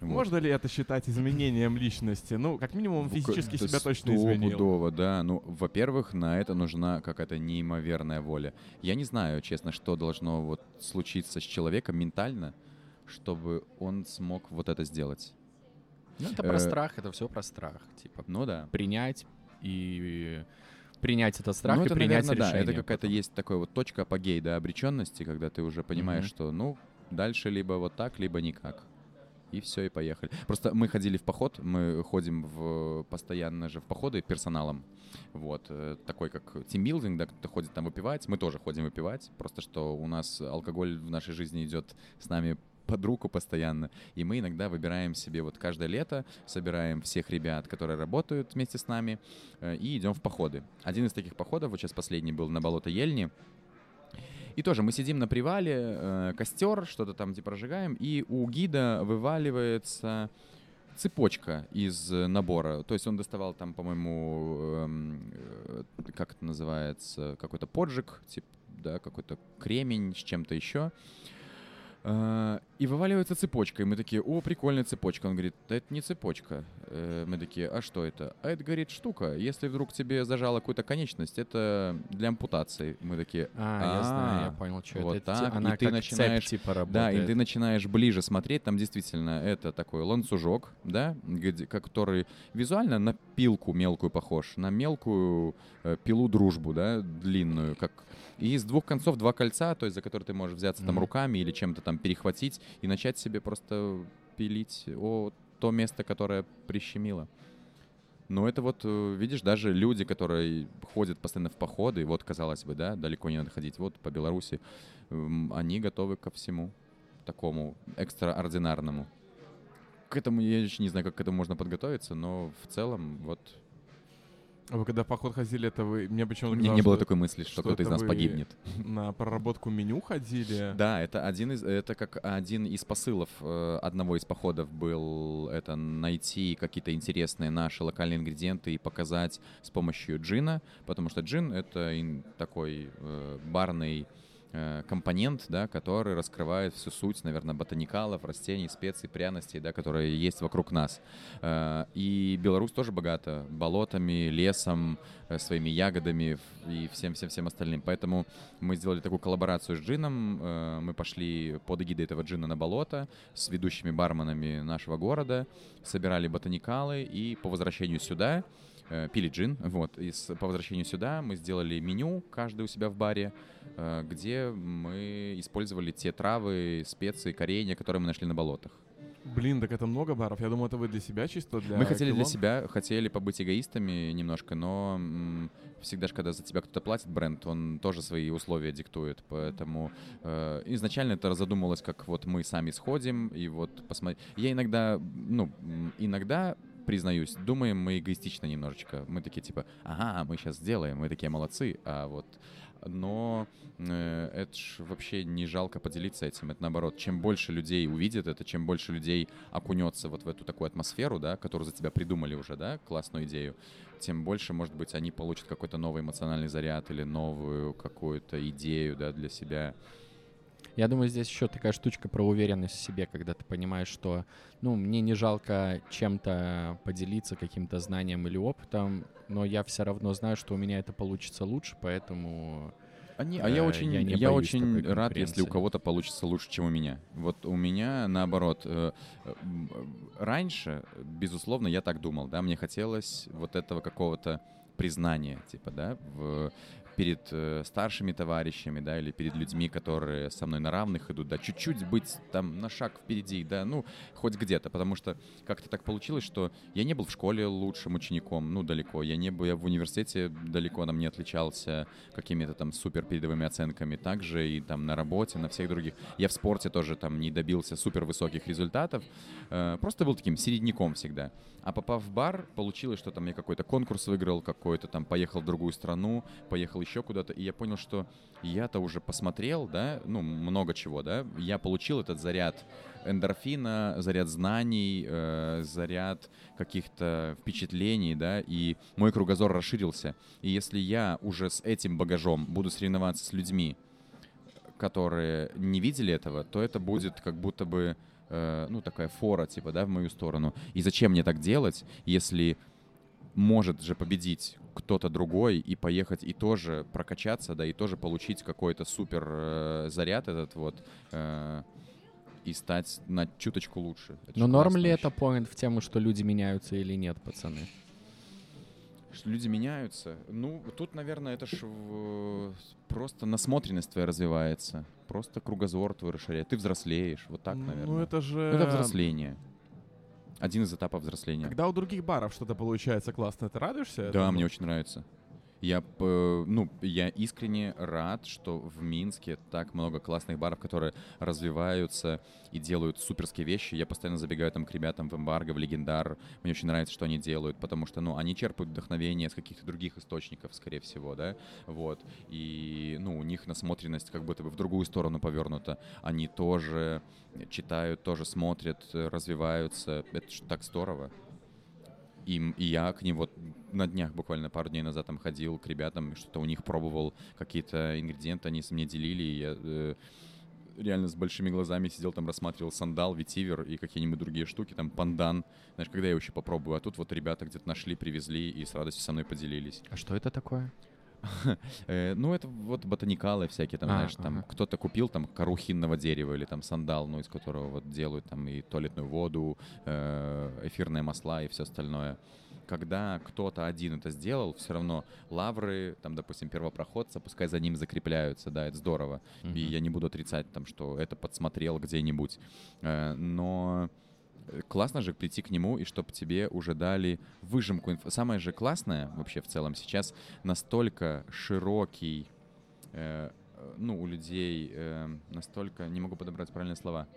B: Вот.
A: Можно ли это считать изменением личности? Ну, как минимум,
B: Ну,
A: физически себя точно изменил.
B: стопудово, да. Ну, во-первых, на это нужна какая-то неимоверная воля. Я не знаю, честно, что должно вот случиться с человеком ментально, чтобы он смог вот это сделать.
C: Ну, это
B: Э,
C: про страх, это все про страх. Типа,
B: Ну да.
C: принять и принять этот страх
B: ну,
C: и
B: это,
C: принять
B: наверное, да.
C: решение.
B: Это какая-то есть такой вот точка апогей, да, обреченности, когда ты уже понимаешь,
C: Мгм.
B: что, ну, дальше либо вот так, либо никак. И все, и поехали. Просто мы ходили в поход, мы ходим в, постоянно же в походы персоналом. Вот, э, такой как тимбилдинг, да, кто-то ходит там выпивать, мы тоже ходим выпивать, просто что у нас алкоголь в нашей жизни идет с нами под руку постоянно. И мы иногда выбираем себе вот каждое лето, собираем всех ребят, которые работают вместе с нами, э, и идем в походы. Один из таких походов, вот сейчас последний был на болото Ельни, и тоже мы сидим на привале, э, костер, что-то там типа разжигаем, и у гида вываливается цепочка из э, набора. То есть он доставал там, по-моему, эм, как это называется, какой-то поджиг, типа, да, какой-то кремень с чем-то еще. И вываливается цепочка, и мы такие, о, прикольная цепочка. Он говорит, да это не цепочка. Э, Мы такие, а что это? А это, говорит, штука. Если вдруг тебе зажала какую-то конечность, это для ампутации. Мы такие,
C: А, я знаю, я
B: «А,
C: понял, что
B: вот
C: это.
B: так, и
C: Она
B: ты начинаешь-
C: типа,
B: да,
C: работает.
B: и ты начинаешь ближе смотреть, там действительно это такой ланцужок, да, который визуально на пилку мелкую похож, на мелкую э, пилу дружбу, да, длинную, как и из двух концов два кольца, то есть за которые ты можешь взяться там
C: Мгм.
B: руками или чем-то там перехватить и начать себе просто пилить о то место, которое прищемило. Но это вот, э, видишь, даже люди, которые ходят постоянно в походы, вот, казалось бы, да, далеко не надо ходить, вот по Беларуси, м, они готовы ко всему такому экстраординарному. К этому я еще не знаю, как к этому можно подготовиться, но в целом вот
A: А Вы когда в поход ходили, это вы... Мне почему-то
B: не,
A: казалось,
B: не было
A: что
B: такой мысли, что,
A: что
B: кто-то из нас погибнет.
A: на проработку меню ходили.
B: Да, это один из, это как один из посылов э, одного из походов был это найти какие-то интересные наши локальные ингредиенты и показать с помощью джина, потому что джин это такой э, барный компонент, да, который раскрывает всю суть, наверное, ботаникалов, растений, специй, пряностей, да, которые есть вокруг нас. Э, И Беларусь тоже богата болотами, лесом, э, своими ягодами и всем-всем-всем остальным. Поэтому мы сделали такую коллаборацию с джином. э, Мы пошли под эгидой этого джина на болото с ведущими барменами нашего города, собирали ботаникалы и по возвращению сюда э, пили джин, вот, и с- по возвращению сюда мы сделали меню, каждый у себя в баре, э, где мы использовали те травы, специи, коренья, которые мы нашли на болотах.
A: Блин, так это много баров. Я думал, это вы для себя чисто для
B: Мы хотели для
A: Килон?
B: себя, хотели побыть эгоистами немножко, но м, всегда же, когда за тебя кто-то платит, бренд, он тоже свои условия диктует. Поэтому э, изначально это задумалось, как вот мы сами сходим, и вот посмотри. Я иногда, ну, иногда признаюсь, думаем мы эгоистично немножечко. Мы такие типа, ага, мы сейчас сделаем, мы такие молодцы, а вот но э, это ж вообще не жалко поделиться этим. Это наоборот, чем больше людей увидит это, чем больше людей окунется вот в эту такую атмосферу, да, которую за тебя придумали уже, да, классную идею, тем больше, может быть, они получат какой-то новый эмоциональный заряд или новую какую-то идею, да, для себя.
C: Я думаю, здесь еще такая штучка про уверенность в себе, когда ты понимаешь, что, ну, мне не жалко чем-то поделиться, каким-то знанием или опытом, но я все равно знаю, что у меня это получится лучше, поэтому...
B: Они, а
C: Э,
B: я очень,
C: я
B: я, очень рад, если у кого-то получится лучше, чем у меня. Вот у меня наоборот. э, э, Раньше, безусловно, я так думал, да, мне хотелось вот этого какого-то признания, типа, да, в перед э, старшими товарищами, да, или перед людьми, которые со мной на равных идут, да, чуть-чуть быть там на шаг впереди, да, ну, хоть где-то, потому что как-то так получилось, что я не был в школе лучшим учеником, ну, далеко, я не был, я в университете далеко нам не отличался какими-то там супер передовыми оценками, также и там на работе, на всех других. Я в спорте тоже там не добился супер высоких результатов, э, просто был таким середняком всегда. А попав в бар, получилось, что там я какой-то конкурс выиграл, какой-то там поехал в другую страну, поехал еще куда-то, и я понял, что я-то уже посмотрел, да, ну, много чего, да, я получил этот заряд эндорфина, заряд знаний, э, заряд каких-то впечатлений, да, и мой кругозор расширился. И если я уже с этим багажом буду соревноваться с людьми, которые не видели этого, то это будет как будто бы, э, ну, такая фора, типа, да, в мою сторону. И зачем мне так делать, если может же победить кто-то другой и поехать и тоже прокачаться, да, и тоже получить какой-то супер э, заряд этот вот э, и стать на чуточку лучше. Это
C: Но норм ли это поинт в тему, что люди меняются или нет, пацаны?
B: Что люди меняются. Ну, тут, наверное, это ж в- просто насмотренность твоя развивается. Просто кругозор твой расширяет. Ты взрослеешь. Вот так, наверное.
A: Ну это же...
B: Это взросление. Один из этапов взросления.
A: Когда у других баров что-то получается классно, ты радуешься?
B: Да,
A: этому?
B: мне очень нравится. Я, п- ну, я искренне рад, что в Минске так много классных баров, которые развиваются и делают суперские вещи. Я постоянно забегаю там к ребятам в Эмбарго, в Легендар. Мне очень нравится, что они делают, потому что, ну, они черпают вдохновение с каких-то других источников, скорее всего, да, вот. И, ну, у них насмотренность как будто бы в другую сторону повернута. Они тоже читают, тоже смотрят, э, развиваются. Это так здорово. И, и я к ним вот на днях, буквально пару дней назад, там ходил к ребятам, что-то у них пробовал, какие-то ингредиенты они с мне делили, и я э, реально с большими глазами сидел там, рассматривал сандал, ветивер и какие-нибудь другие штуки, там пандан. Знаешь, когда я вообще попробую? А тут вот ребята где-то нашли, привезли и с радостью со мной поделились.
C: А что это такое? <laughs>
B: Э, ну, это вот ботаникалы всякие, там,
C: А,
B: знаешь, там
C: ага.
B: кто-то купил там кору хинного дерева или там сандал, ну, из которого вот делают там и туалетную воду, э, эфирные масла и все остальное. Когда кто-то один это сделал, все равно лавры, там, допустим, первопроходца, пускай за ним закрепляются, да, это здорово. И
C: Мгм.
B: я не буду отрицать там, что это подсмотрел где-нибудь. Э, Но классно же прийти к нему и чтобы тебе уже дали выжимку. Самое же классное вообще в целом сейчас настолько широкий, э, э, ну, у людей э, настолько, не могу подобрать правильные слова,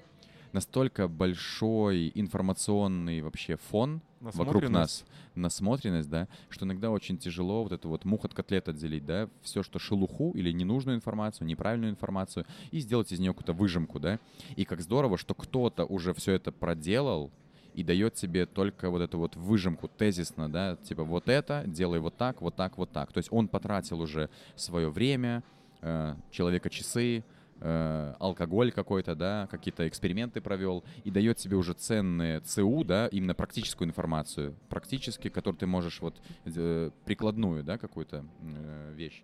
B: настолько большой информационный вообще фон вокруг нас, насмотренность, да, что иногда очень тяжело вот эту вот мух от котлет отделить, да, все, что шелуху или ненужную информацию, неправильную информацию, и сделать из нее какую-то выжимку, да. И как здорово, что кто-то уже все это проделал, и дает тебе только вот эту вот выжимку тезисно, да, типа вот это, делай вот так, вот так, вот так. То есть он потратил уже свое время, э, человека часы, э, алкоголь какой-то, да, какие-то эксперименты провел, и дает тебе уже ценные ЦУ, да, именно практическую информацию, практически, которую ты можешь вот э, прикладную, да, какую-то э, вещь,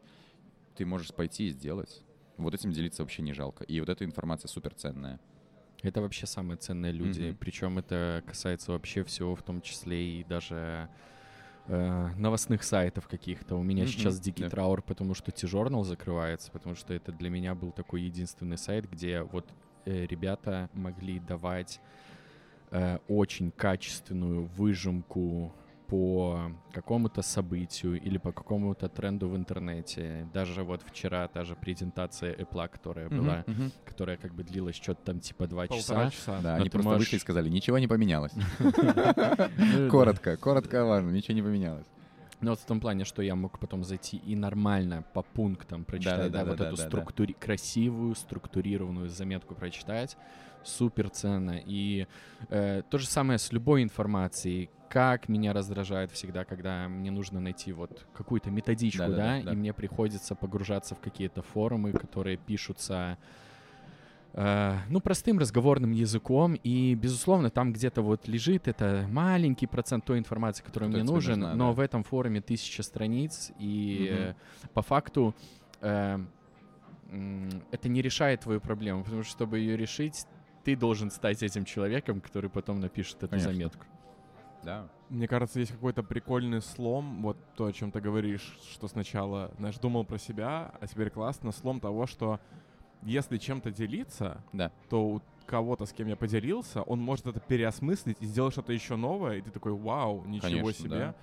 B: ты можешь пойти и сделать. Вот этим делиться вообще не жалко. И вот эта информация суперценная.
C: Это вообще самые ценные люди.
B: Мгм.
C: Причем это касается вообще всего, в том числе и даже э, новостных сайтов каких-то. У меня
B: Мгм,
C: сейчас дикий
B: да.
C: траур, потому что T-Journal закрывается, потому что это для меня был такой единственный сайт, где вот э, ребята могли давать э, очень качественную выжимку по какому-то событию или по какому-то тренду в интернете. Даже вот вчера та же презентация Apple, которая
B: Мгм,
C: была,
B: мгм.
C: которая как бы длилась что-то там типа два часа.
A: часа.
B: Да,
C: Но
B: они просто
C: можешь-
B: вышли и сказали, ничего не поменялось. <laughs> <laughs>
C: Ну,
B: Коротко, коротко важно, ничего не поменялось.
C: Ну вот в том плане, что я мог потом зайти и нормально по пунктам прочитать, да, вот эту структури... красивую, структурированную заметку прочитать, супер ценно. И э, то же самое с любой информацией. Как меня раздражает всегда, когда мне нужно найти вот какую-то методичку, да,
B: Да-да-да, да.
C: и мне приходится погружаться в какие-то форумы, которые пишутся э, ну, простым разговорным языком, и, безусловно, там где-то вот лежит это маленький процент той информации, которая мне нужен,
B: нужна,
C: но
B: да.
C: в этом форуме тысяча страниц, и э, по факту э, это не решает твою проблему, потому что, чтобы ее решить, ты должен стать этим человеком, который потом напишет эту
B: Конечно.
C: заметку.
B: Да.
A: Мне кажется, есть какой-то прикольный слом, вот то, о чем ты говоришь, что сначала, знаешь, думал про себя, а теперь классно, слом того, что если чем-то делиться,
B: Да.
A: то у кого-то, с кем я поделился, он может это переосмыслить и сделать что-то еще новое, и ты такой, вау, ничего
B: Конечно,
A: себе.
B: да.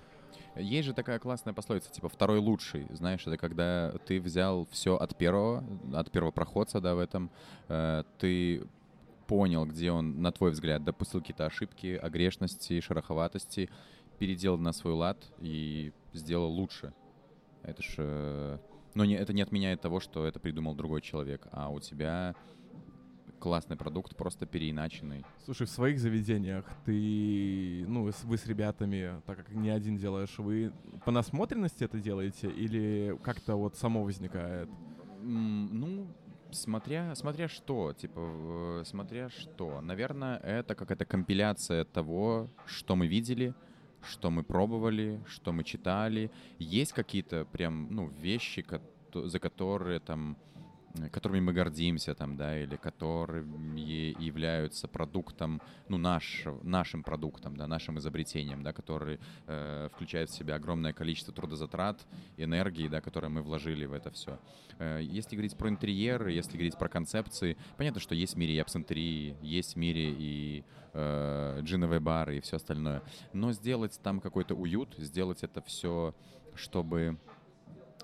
B: Есть же такая классная пословица, типа второй лучший, знаешь, это когда ты взял все от первого, от первопроходца, да, в этом, э, ты понял, где он, на твой взгляд, допустил какие-то ошибки, огрешности, шероховатости, переделал на свой лад и сделал лучше. Это ж... э, Но не, это не отменяет того, что это придумал другой человек, а у тебя классный продукт, просто переиначенный.
A: Слушай, в своих заведениях ты, ну, вы с ребятами, так как не один делаешь, вы по насмотренности это делаете или как-то вот само возникает?
B: Ну, смотря, смотря что, типа, э, смотря что. Наверное, это какая-то компиляция того, что мы видели, что мы пробовали, что мы читали. Есть какие-то прям, ну, вещи, за которые там которыми мы гордимся, там, да, или которые являются продуктом, ну, наш, нашим продуктом, да, нашим изобретением, да, который э, включает в себя огромное количество трудозатрат, энергии, да, которые мы вложили в это все. Если говорить про интерьеры, если говорить про концепции, понятно, что есть в мире и абсентерии, есть в мире и э, джиновые бары и все остальное. Но сделать там какой-то уют, сделать это все, чтобы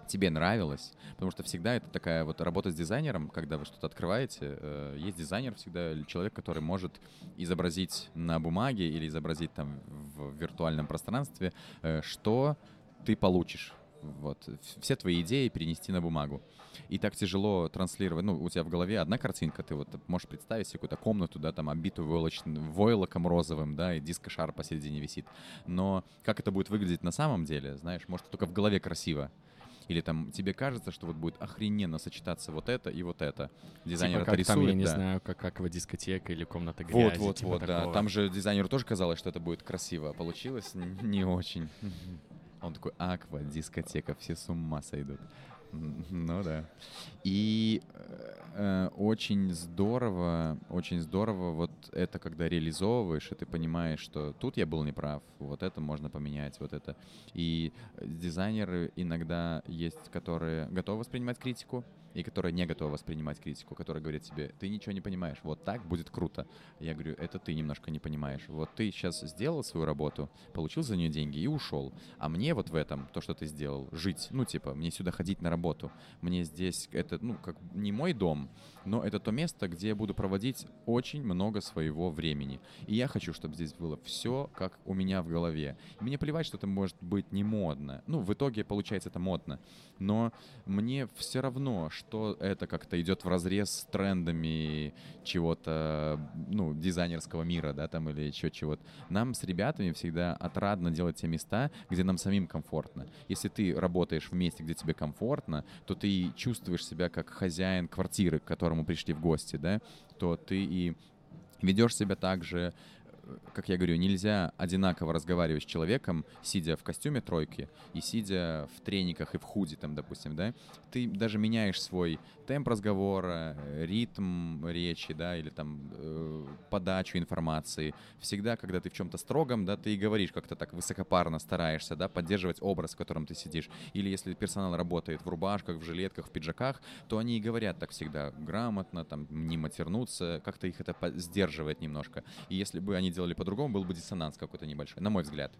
B: тебе нравилось, потому что всегда это такая вот работа с дизайнером, когда вы что-то открываете, э, есть дизайнер всегда, или человек, который может изобразить на бумаге или изобразить там в виртуальном пространстве, э, что ты получишь. Вот. Все твои идеи перенести на бумагу. И так тяжело транслировать. Ну, у тебя в голове одна картинка, ты вот можешь представить себе какую-то комнату, да, там обитую войлочным, войлоком розовым, да, и диско-шар посередине висит. Но как это будет выглядеть на самом деле, знаешь, может, только в голове красиво. Или там тебе кажется, что вот будет охрененно сочетаться вот это и вот это. Дизайнер
C: типа
B: это
C: как там,
B: рисует,
C: я не
B: да.
C: знаю, как аквадискотека или комната
B: Вот,
C: грязи.
B: вот,
C: типа
B: вот, да.
C: такого.
B: Там же дизайнеру тоже казалось, что это будет красиво. а Получилось не очень. <laughs> Он такой, аква, дискотека, все с ума сойдут. Ну да. И э, э, очень здорово, очень здорово вот это, когда реализовываешь, и ты понимаешь, что тут я был неправ, вот это можно поменять, вот это. И э, дизайнеры иногда есть, которые готовы воспринимать критику, и которые не готовы воспринимать критику, которые говорят тебе, ты ничего не понимаешь, вот так будет круто. Я говорю, это ты немножко не понимаешь. Вот ты сейчас сделал свою работу, получил за нее деньги и ушел. А мне вот в этом, то, что ты сделал, жить, ну, типа, мне сюда ходить на работу, мне здесь, это, ну, как не мой дом, но это то место, где я буду проводить очень много своего времени. И я хочу, чтобы здесь было все, как у меня в голове. И мне плевать, что это может быть не модно. Ну, в итоге, получается, это модно. Но мне все равно, что это как-то идет в разрез с трендами чего-то, ну, дизайнерского мира, да, там, или еще чего-то. Нам с ребятами всегда отрадно делать те места, где нам самим комфортно. Если ты работаешь в месте, где тебе комфортно, то ты чувствуешь себя как хозяин квартиры, к которому пришли в гости, да, то ты и ведешь себя так же, э, как я говорю, нельзя одинаково разговаривать с человеком, сидя в костюме тройки и сидя в трениках и в худи, там, допустим, да, ты даже меняешь свой темп разговора, э, ритм речи, да, или там э, подачу информации. Всегда, когда ты в чем-то строгом, да, ты и говоришь как-то так высокопарно, стараешься, да, поддерживать образ, в котором ты сидишь. Или если персонал работает в рубашках, в жилетках, в пиджаках, то они и говорят так всегда грамотно, там, не матернуться, как-то их это сдерживает немножко. И если бы они сделали по-другому, был бы диссонанс какой-то небольшой, на мой взгляд.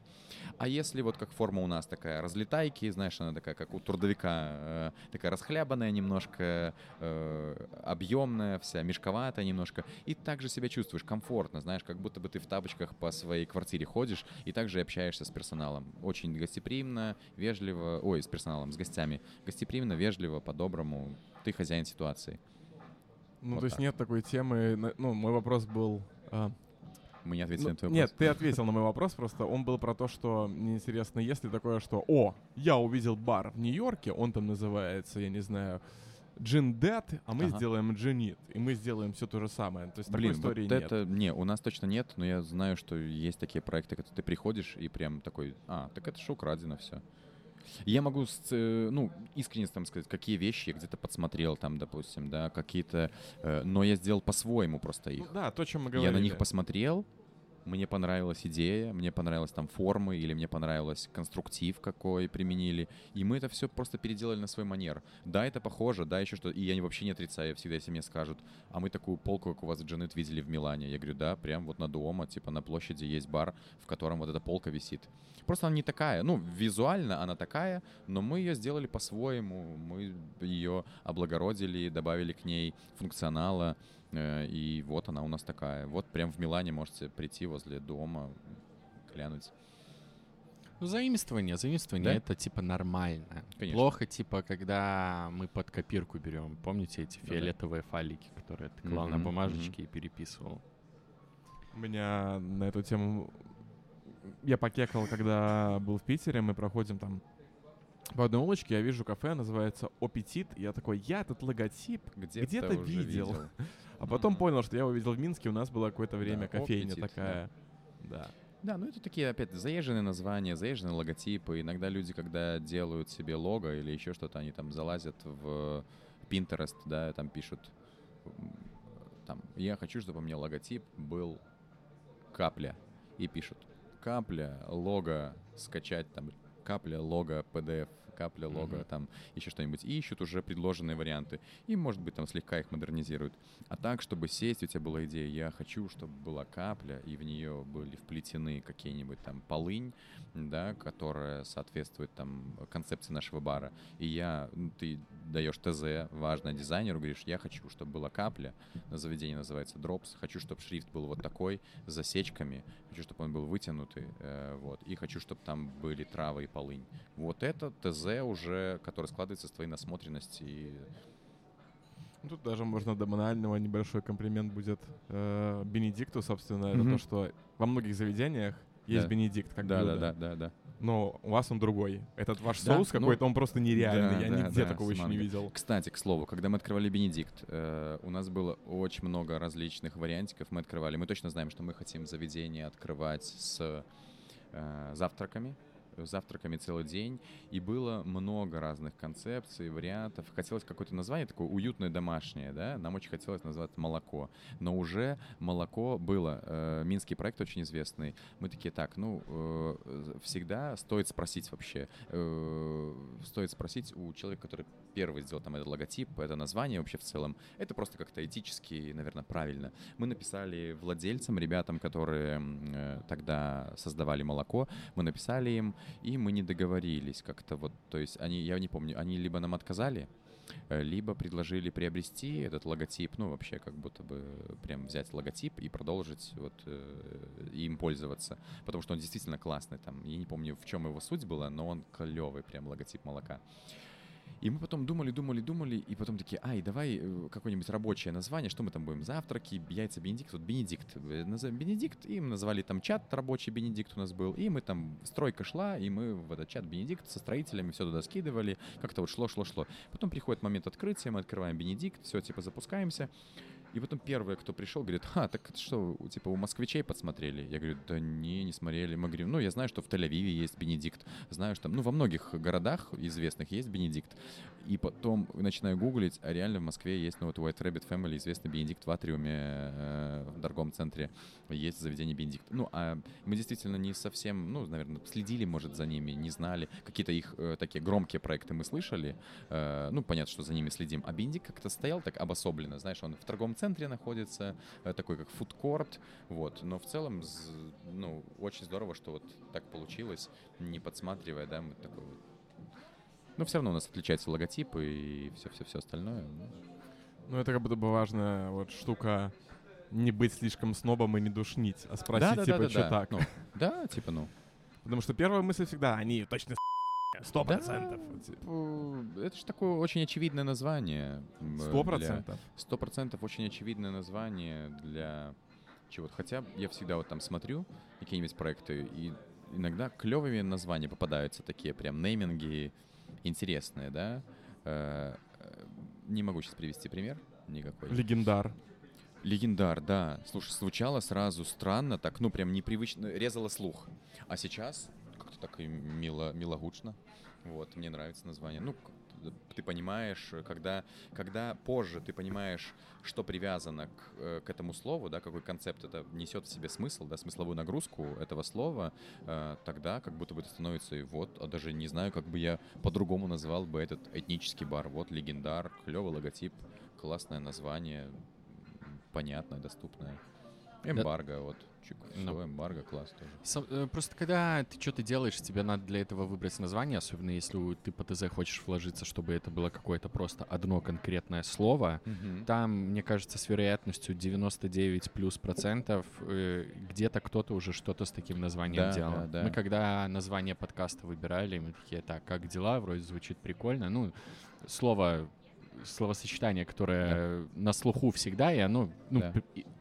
B: А если вот как форма у нас такая разлетайки, знаешь, она такая, как у трудовика, э, такая расхлябанная немножко, э, объемная вся, мешковатая немножко, и также себя чувствуешь комфортно, знаешь, как будто бы ты в тапочках по своей квартире ходишь и также общаешься с персоналом. Очень гостеприимно, вежливо, ой, с персоналом, с гостями. Гостеприимно, вежливо, по-доброму. Ты хозяин ситуации.
A: Ну,
B: Вот
A: то есть
B: так.
A: нет такой темы. Ну, мой вопрос был. а,
B: Мы не ответили
A: ну,
B: на твой
A: нет,
B: вопрос.
A: ты ответил на мой вопрос, просто он был про то, что мне интересно, есть ли такое, что, о, я увидел бар в Нью-Йорке, он там называется, я не знаю, Джин Дэт, а мы
B: Ага.
A: сделаем Джинит, и мы сделаем все то же самое. То есть
B: Блин,
A: такой истории
B: вот
A: нет.
B: это... Не, у нас точно нет, но я знаю, что есть такие проекты, когда ты приходишь и прям такой, а, так это же украдено все. Я могу, э, ну, искренне там сказать, какие вещи я где-то подсмотрел там, допустим, да, какие-то, э, но я сделал по-своему просто
A: Ну
B: их.
A: да, то, о чем мы
B: я
A: говорили.
B: на них посмотрел, мне понравилась идея, мне понравилась там формы, или мне понравилось конструктив какой применили, и мы это все просто переделали на свой манер. Да, это похоже, да, еще что, и я вообще не отрицаю, всегда если мне скажут, а мы такую полку, как у вас Джанет видели в Милане, я говорю, да, прям вот на дома, типа на площади есть бар, в котором вот эта полка висит. Просто она не такая, ну, визуально она такая, но мы ее сделали по-своему, мы ее облагородили, добавили к ней функционала, И вот она у нас такая. Вот прям в Милане можете прийти возле дома, глянуть.
C: Ну, заимствование, заимствование
B: Да?
C: это типа нормально.
B: Конечно.
C: Плохо, типа, когда мы под копирку берем. Помните эти
B: Да-да.
C: фиолетовые файлики, которые ты клал на
B: Мгм,
C: бумажечке и переписывал?
A: У меня на эту тему... Я покекал, когда был в Питере, мы проходим там по одной улочке, я вижу кафе, называется «Аппетит». Я такой, я этот логотип
B: Где-то,
A: Где-то
B: уже
A: видел. <laughs> А потом
B: Мгм.
A: понял, что я его видел в Минске, у нас было какое-то время
B: Да,
A: кофейня
B: «Аппетит»,
A: такая. Да.
B: Да, ну это такие, опять, заезженные названия, заезженные логотипы. Иногда люди, когда делают себе лого или еще что-то, они там залазят в Pinterest, да, там пишут, там, я хочу, чтобы у меня логотип был капля. И пишут, капля, лого, скачать там, капля, лого, PDF, капля, лого,
C: Мгм.
B: там, еще что-нибудь. И ищут уже предложенные варианты. И, может быть, там слегка их модернизируют. А так, чтобы сесть, у тебя была идея, я хочу, чтобы была капля, и в нее были вплетены какие-нибудь там полынь, да, которая соответствует там концепции нашего бара. И я, ну, ты даешь ТЗ, важно, дизайнеру, говоришь, я хочу, чтобы была капля, на заведении называется Drops, хочу, чтобы шрифт был вот такой, с засечками, хочу, чтобы он был вытянутый, э, вот, и хочу, чтобы там были травы и полынь. Вот это ТЗ уже, который складывается с твоей насмотренности и
A: Ну, Тут даже можно до банального небольшой комплимент будет э, Бенедикту, собственно, это
B: Мгм.
A: то, что во многих заведениях есть
B: Да.
A: Бенедикт как
B: да,
A: блюдо,
B: да, да, да, да.
A: но у вас он другой. Этот ваш
B: Да,
A: соус
B: ну,
A: какой-то, он просто нереальный,
B: да,
A: я
B: да,
A: нигде
B: да,
A: такого еще не видел.
B: Кстати, к слову, когда мы открывали Бенедикт, э, у нас было очень много различных вариантиков. Мы открывали. Мы точно знаем, что мы хотим заведение открывать с э, завтраками завтраками целый день, и было много разных концепций, вариантов. Хотелось какое-то название такое уютное, домашнее, да, нам очень хотелось назвать молоко, но уже молоко было. Э, Минский проект очень известный. Мы такие, так, ну, э, всегда стоит спросить вообще, э, стоит спросить у человека, который первый сделал там этот логотип, это название вообще в целом, это просто как-то этически, наверное, правильно. Мы написали владельцам, ребятам, которые э, тогда создавали молоко, мы написали им, и мы не договорились как-то вот, то есть они, я не помню, они либо нам отказали, э, либо предложили приобрести этот логотип, ну вообще как будто бы прям взять логотип и продолжить вот э, им пользоваться, потому что он действительно классный там, я не помню в чем его суть была, но он клевый прям логотип молока. И мы потом думали, думали, думали, и потом такие, ай, давай э, какое-нибудь рабочее название, что мы там будем, завтраки, яйца Бенедикт, вот Бенедикт, э, назовем Бенедикт, и мы назвали там чат рабочий Бенедикт у нас был, и мы там, стройка шла, и мы в этот чат Бенедикт со строителями все туда скидывали, как-то вот шло, шло, шло. Потом приходит момент открытия, мы открываем Бенедикт, все, типа, запускаемся, и потом первый, кто пришел, говорит, а, так что, типа у москвичей подсмотрели? Я говорю, да не, не смотрели. Мы говорим, ну, я знаю, что в Тель-Авиве есть Бенедикт, знаю, что ну, во многих городах известных есть Бенедикт. И потом начинаю гуглить, а реально в Москве есть, ну вот White Rabbit Family, известный Бенедикт в Атриуме э, в торговом центре, есть заведение Бенедикт. Ну, а мы действительно не совсем, ну, наверное, следили, может, за ними, не знали. Какие-то их э, такие громкие проекты мы слышали, э, ну, понятно, что за ними следим. А Бенедикт как-то стоял так обособленно, знаешь, он в торговом центре находится, э, такой как фудкорт, вот. Но в целом, ну, очень здорово, что вот так получилось, не подсматривая, да, мы такой вот но все равно у нас отличается логотип и все-все-все остальное. Ну,
A: Ну, это как будто бы важная вот штука не быть слишком снобом и не душнить, а спросить,
B: да,
A: типа,
B: да,
A: что
B: да.
A: так.
B: Ну, да, типа, ну.
A: Потому что первая мысль всегда, они точно сто процентов.
B: Э, Это же такое очень очевидное название.
A: Сто процентов.
B: Сто процентов очень очевидное название для чего-то. Хотя я всегда вот там смотрю какие-нибудь проекты, и иногда клевыми названия попадаются такие прям нейминги интересные, да. Э, э, Не могу сейчас привести пример никакой.
A: Легендар.
B: Легендар, да. Слушай, звучало сразу странно, так, ну, прям непривычно, резало слух. А сейчас как-то так и мило, милогучно. Вот, мне нравится название. Ну, ты понимаешь, когда, когда позже ты понимаешь, что привязано к, э, к этому слову, да, какой концепт это несет в себе смысл, да, смысловую нагрузку этого слова, э, тогда как будто бы это становится и вот, а даже не знаю, как бы я по-другому назвал бы этот этнический бар. Вот легендар, клевый логотип, классное название, понятное, доступное. Эмбарго, вот, чик,
C: Ну.
B: все, эмбарго, класс тоже.
C: Со- э, Просто когда ты что-то делаешь, тебе надо для этого выбрать название, особенно если ты по ТЗ хочешь вложиться, чтобы это было какое-то просто одно конкретное слово. Там, мне кажется, с вероятностью 99 плюс процентов э, где-то кто-то уже что-то с таким названием
B: Да,
C: делал.
B: да, да.
C: Мы когда название подкаста выбирали, мы такие, так, как дела? Вроде звучит прикольно. Ну, слово, словосочетание, которое на слуху всегда, и оно ну,
B: Да.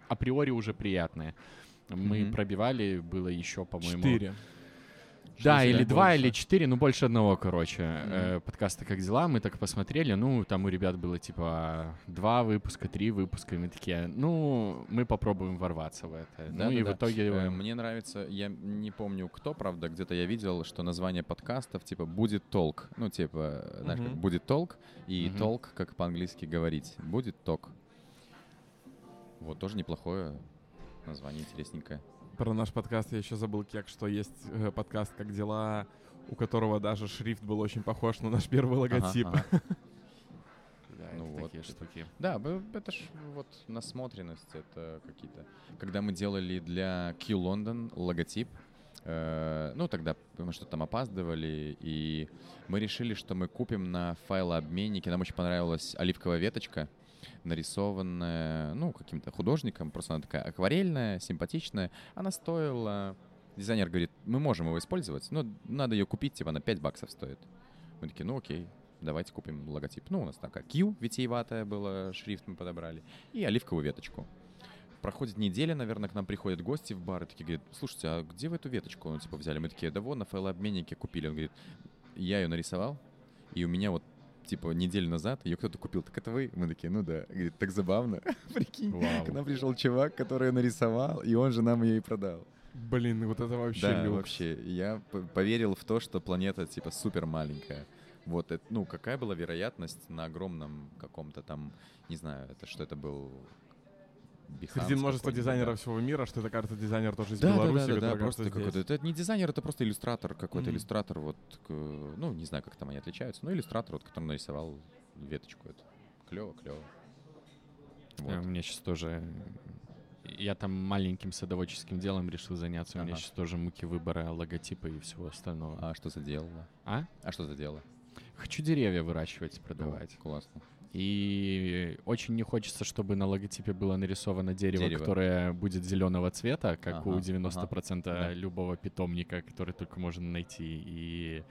C: Априори уже приятное. Мы
B: Мгм.
C: пробивали, было еще, по-моему...
A: Четыре.
C: Да, или два,
A: больше?
C: или четыре, ну больше одного, короче. Э, подкаста «Как дела?» Мы так посмотрели, ну, там у ребят было типа два выпуска, три выпуска, и мы такие, ну, мы попробуем ворваться в это. ну и в
B: Да-да-да.
C: итоге...
B: Э, Мне нравится, я не помню кто, правда, где-то я видел, что название подкастов типа «Будет толк». Ну, типа, знаешь, как
A: Мгм.
B: «Будет толк» и
C: Мгм.
B: «толк», как по-английски говорить. «Будет ток». Вот, тоже неплохое название, интересненькое.
A: Про наш подкаст я еще забыл, Кек, что есть э, подкаст «Как дела?», у которого даже шрифт был очень похож на наш первый логотип.
B: Ага, ага. <laughs>
C: Да,
B: Ну
C: это
B: вот.
C: такие штуки.
B: Да, это ж вот насмотренность, это какие-то... Когда мы делали для Q London логотип, э, ну, тогда мы что-то там опаздывали, и мы решили, что мы купим на файлообменнике. Нам очень понравилась оливковая веточка, нарисованная, ну, каким-то художником. Просто она такая акварельная, симпатичная. Она стоила... Дизайнер говорит, мы можем его использовать, но надо ее купить, типа, на 5 баксов стоит. Мы такие, ну, окей, давайте купим логотип. Ну, у нас такая Q витиеватая была, шрифт мы подобрали. И оливковую веточку. Проходит неделя, наверное, к нам приходят гости в бар и такие говорят, слушайте, а где вы эту веточку, ну, типа, взяли? Мы такие, да вон, на файлообменнике купили. Он говорит, я ее нарисовал, и у меня вот типа неделю назад ее кто-то купил. Так это вы? Мы такие, ну да. Говорит, так забавно. <laughs> Прикинь.
C: Вау.
B: К нам пришел чувак, который ее нарисовал, и он же нам ее и продал.
A: Блин, вот это вообще
B: Да,
A: люкс.
B: вообще. Я поверил в то, что планета типа супер маленькая. Вот, это, ну, какая была вероятность на огромном каком-то там, не знаю, это что это был Behance
A: Среди множества дизайнеров
B: да.
A: всего мира, что это, кажется, дизайнер тоже из
B: Да, да,
A: Беларуси,
B: да, да, да, просто какой-то. Это не дизайнер, это просто иллюстратор, какой-то
A: Мгм.
B: иллюстратор, вот, к- ну, не знаю, как там они отличаются, но иллюстратор, вот, который нарисовал веточку эту. Клево, клево.
C: Э,
B: Вот.
C: У меня сейчас тоже... Я там маленьким садоводческим делом решил заняться. У меня
B: Ага.
C: сейчас тоже муки выбора логотипа и всего остального.
B: А что за дело?
C: А?
B: А что за дело?
C: Хочу деревья выращивать, продавать.
B: О, классно.
C: И очень не хочется, чтобы на логотипе было нарисовано дерево,
B: Дерево.
C: которое будет зеленого цвета, как у
B: Ага,
C: 90%
B: Да.
C: любого питомника, который только можно найти. И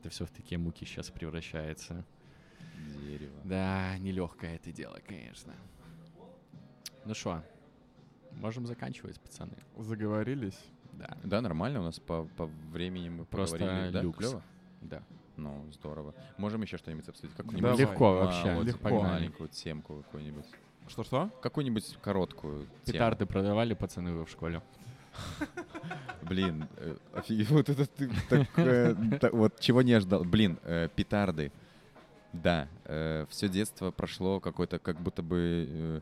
C: это все в такие муки сейчас превращается.
B: Дерево.
C: Да, нелегкое это дело, конечно. Ну что, можем заканчивать, пацаны.
A: Заговорились.
C: Да,
B: Да, нормально, у нас по, по времени мы
C: Просто
B: поговорили. Да,
C: люкс.
B: клево?
C: да.
B: Ну, здорово. Можем еще что-нибудь обсудить? Какую-нибудь.
C: Легко
B: А,
C: вообще,
B: вот,
A: легко.
B: маленькую темку какую-нибудь.
A: Что-что?
B: Какую-нибудь короткую тему.
C: Петарды продавали пацаны вы в школе? <laughs>
B: Блин, э, офигеть, вот это ты такое, та- вот чего не ожидал. Блин, э, петарды. Да, все детство прошло какой-то, как будто бы э,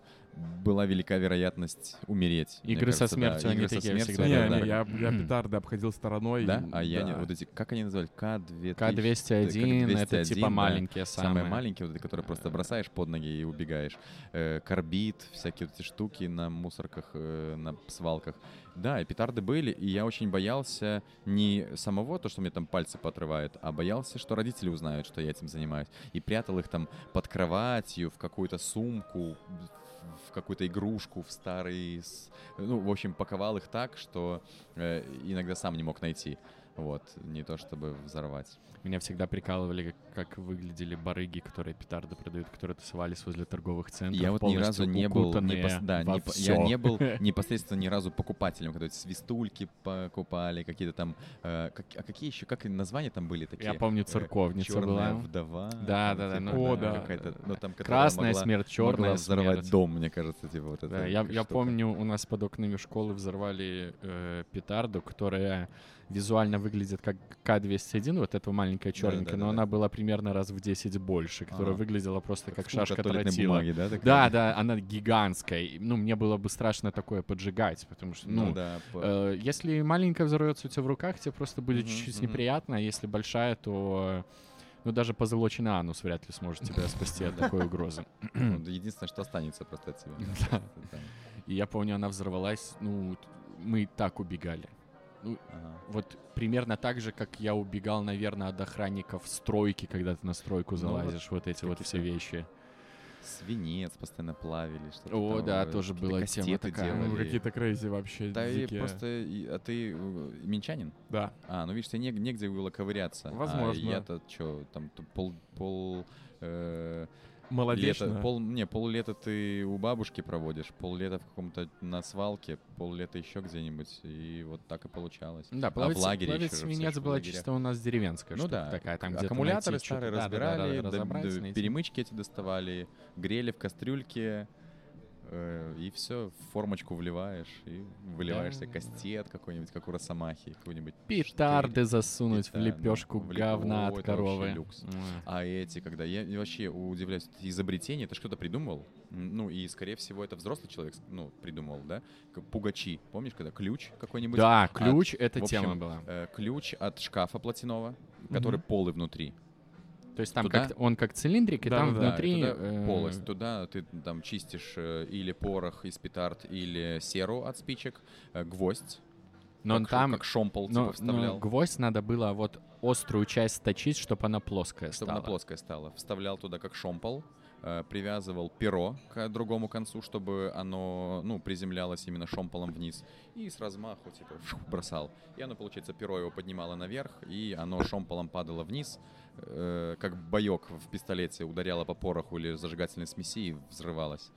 B: была велика вероятность умереть.
C: Игры со
B: кажется, да.
C: смертью, они
B: Игры со
C: такие
B: смертью,
C: всегда,
A: Не,
B: да,
C: да,
A: не,
B: да.
A: я, я петарды обходил стороной.
B: Да? А я не,
A: Да.
B: вот эти, как они называли? К-2000?
C: К-201, это
B: 201,
C: типа
B: да.
C: маленькие
B: Самые
C: самые.
B: маленькие, вот эти, которые просто бросаешь под ноги и убегаешь. Э, карбид, всякие вот эти штуки на мусорках, э, на свалках. Да, и петарды были, и я очень боялся не самого, то, что мне там пальцы поотрывает, а боялся, что родители узнают, что я этим занимаюсь. И прятал их там под кроватью, в какую-то сумку, в- какую-то игрушку, в старый... Ну, в общем, паковал их так, что э, иногда сам не мог найти. Вот, не то чтобы взорвать.
C: Меня всегда прикалывали, как, как выглядели барыги, которые петарды продают, которые тусовались возле торговых центров.
B: Я вот ни разу не был,
C: укутанные
B: непос- да, не я не был <laughs> непосредственно ни разу покупателем, когда эти свистульки покупали, какие-то там, э, как- а какие еще, как названия там были такие?
C: Я помню, церковница
B: Черная
C: была.
B: вдова.
C: Да, да, да,
B: типа,
C: ну,
A: О, да.
B: какая-то, ну, там,
C: Красная
B: могла-
C: смерть,
B: могла
C: черная
B: взорвать
C: смерть.
B: дом, мне кажется, типа вот это.
C: Да, я, я
B: штука.
C: помню, у нас под окнами школы взорвали э, петарду, которая визуально выглядит как К-201, вот эта маленькая черненькая, но
B: Да-да-да-да.
C: она была примерно раз в 10 больше, которая
B: Ага.
C: выглядела просто как
B: от
C: шашка тротила.
B: бумаги, да?
C: Да, да, она гигантская. Ну, мне было бы страшно такое поджигать, потому что, ну,
B: Ну да.
C: э, если маленькая взорвется у тебя в руках, тебе просто будет чуть-чуть
B: мгм.
C: неприятно, а если большая, то ну, даже позолоченный анус вряд ли сможет тебя спасти от такой угрозы.
B: ну, Единственное, что останется просто от тебя. <laughs>
C: Да.
B: Да.
C: И я помню, она взорвалась, ну, мы так убегали.
B: Ага.
C: Вот примерно так же, как я убегал, наверное, от охранников стройки, когда ты на стройку
B: Ну,
C: залазишь, вот эти вот все вещи.
B: Свинец постоянно плавили, что-то
C: О,
B: там,
C: да, тоже была тема такая.
A: Ну,
B: делали.
A: какие-то крейзи вообще,
B: Да и
A: дикие.
B: просто... и- а ты э, минчанин?
A: Да.
B: А, ну видишь, тебе нег- негде было ковыряться.
A: Возможно.
B: А я-то что, там пол... пол э,
A: Молодечно.
B: лета, пол, не, поллета ты у бабушки проводишь, поллета в каком-то на свалке, поллета еще где-нибудь, и вот так и получалось.
C: Да,
B: а
C: плавать,
B: в лагере
C: плавать
B: еще
C: свинец была чисто у нас деревенская
B: Ну да,
C: такая, там
B: аккумуляторы старые разбирали, да,
C: разобраться,
B: да,
C: найти.
B: перемычки эти доставали, грели в кастрюльке, э, и все, в формочку вливаешь, и выливаешь себе
C: Да.
B: кастет какой-нибудь, как у Росомахи, какой-нибудь
C: Петарды засунуть в
B: Петарды,
C: лепешку
B: в леп-
C: говна
B: О,
C: от
B: это
C: коровы.
B: люкс.
C: М.
B: А эти, когда я вообще удивляюсь, это ж кто-то придумал, ну и скорее всего это взрослый человек, ну придумал, да? Пугачи, помнишь, когда ключ какой-нибудь?
C: Да,
B: от-
C: ключ — это
B: в общем,
C: тема была.
B: э, ключ от шкафа платяного, который полый внутри.
C: То есть там
B: туда-
C: как, он как цилиндрик, и там
A: Да-да-да,
C: внутри...
B: Да, и туда
C: э,
B: полость. Туда ты там чистишь э, или порох из петард, или серу от спичек, э, гвоздь,
C: Но
B: как,
C: там...
B: как шомпол
C: но,
B: типа
C: но
B: вставлял.
C: гвоздь надо было вот острую часть сточить, чтобы она плоская
B: чтобы
C: стала.
B: она плоская стала. Вставлял туда как шомпол, привязывал перо к другому концу, чтобы оно, ну, приземлялось именно шомполом вниз. И с размаху, типа, бросал. И оно, получается, перо его поднимало наверх, и оно шомполом падало вниз, э, как боек в пистолете ударяло по пороху или зажигательной смеси и взрывалось.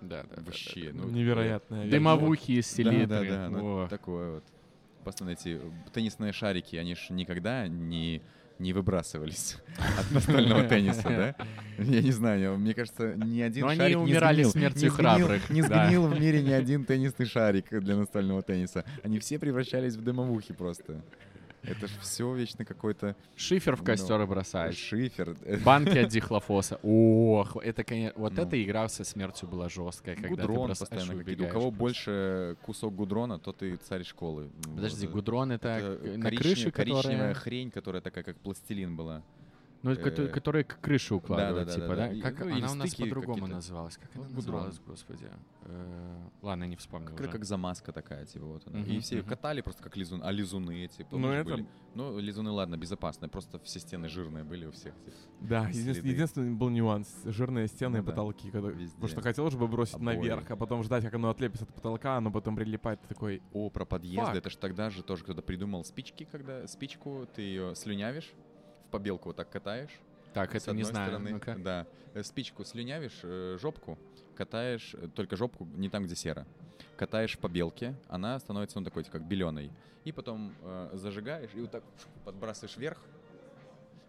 C: Да, да, да,
B: Вообще,
C: да, да.
B: ну,
A: Невероятная.
C: Дымовухи из
B: Да,
C: селитры.
B: да, да, ну,
C: О.
B: такое вот. Эти теннисные шарики, они же никогда не, не выбрасывались <laughs> от настольного тенниса, да? Я не знаю, мне кажется, ни один
C: Но они
B: шарик не
C: умирали
B: сгнил,
C: смертью
B: не сгнил-
C: храбрых,
B: Не
C: да.
B: сгнил в мире ни один теннисный шарик для настольного тенниса. Они все превращались в дымовухи просто. Это же все вечно какой-то
C: Шифер в
B: Ну,
C: костер бросаешь.
B: шифер.
C: Банки от дихлофоса. <laughs> Ох, это, конечно, вот
B: Ну.
C: эта игра со смертью была жесткая, когда ты
B: Гудрон
C: бросаешь
B: постоянно какие-то. У
C: убегаешь
B: кого
C: просто.
B: больше кусок гудрона, тот и царь школы.
C: Подожди,
B: Вот.
C: гудрон это,
B: Это
C: на крыше,
B: коричневая
C: которая...
B: хрень, которая такая, как пластилин была.
C: Ну,
B: э,
C: которая к крыше укладывают,
B: да, да,
C: типа,
B: да,
C: да?
B: да. И-
C: Как
B: ну,
C: она у нас по-другому называлась? Как она
B: Ну, гудрон.
C: называлась, господи? Э, Ладно, не вспомню
B: Как,
C: уже.
B: как замазка такая, типа вот она. И все
C: мгм.
B: катали просто как лизун. А лизуны эти,
A: Ну, это-
B: были? Ну, лизуны, ладно, безопасные. Просто все стены жирные были у всех. типа.
A: Да, единственный, был нюанс. Жирные стены и
B: Ну
A: потолки. Когда,
B: везде.
A: потому что хотелось бы бросить
B: Обои.
A: наверх, а потом ждать, как оно отлепится от потолка, оно потом прилипает. Такой,
B: О, про подъезды. Это ж тогда же тоже кто-то придумал спички, когда спичку ты ее слюнявишь, побелку вот так катаешь.
C: Так, это не знаю.
B: стороны,
C: Ну-ка.
B: да, э, спичку слюнявишь, э, жопку, катаешь, э, только жопку не там, где сера. Катаешь по белке, она становится, ну, такой, как беленой. И потом э, зажигаешь и вот так подбрасываешь вверх,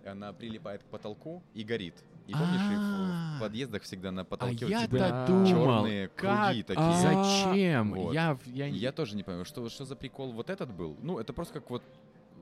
B: и она прилипает к потолку и горит. И помнишь, и в-
C: А.
B: подъездах всегда на
C: А
B: потолке
C: я-то
A: Да.
C: думал,
B: черные круги такие.
C: Зачем?
B: Вот.
C: Я, я,
B: Я тоже не понимаю, что, что за прикол вот этот был. Ну, это просто как вот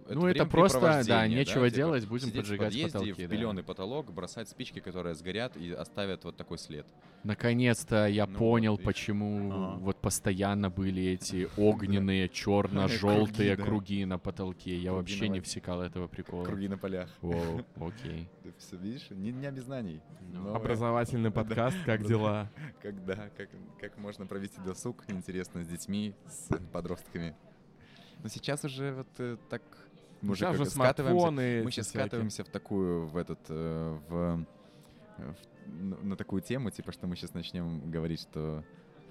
C: Ну, это просто, да, нечего делать, будем
B: типа, сидеть
C: поджигать
B: в подъезде,
C: потолки,
B: в
C: да.
B: беленый потолок, бросать спички, которые сгорят и оставят вот такой след.
C: Наконец-то я
B: Ну
C: понял,
B: вот,
C: почему
B: Ага.
C: вот постоянно были эти <laughs> огненные, черно-желтые <laughs>
B: Круги, да.
C: круги на потолке. Я
B: Круги
C: вообще не всекал этого прикола.
B: на полях.
C: Воу, <laughs> окей.
B: Ты всё видишь? Не, не без знаний.
C: Ну,
A: Образовательный подкаст, как дела?
B: Когда, как, как можно провести досуг, интересно, с детьми, с подростками. Но сейчас уже вот э, так... Мы как
A: же
B: скатываемся. Мы сейчас
A: всякие.
B: скатываемся в такую, в этот, э, в, э, в- на- такую тему, типа, что мы сейчас начнем говорить, что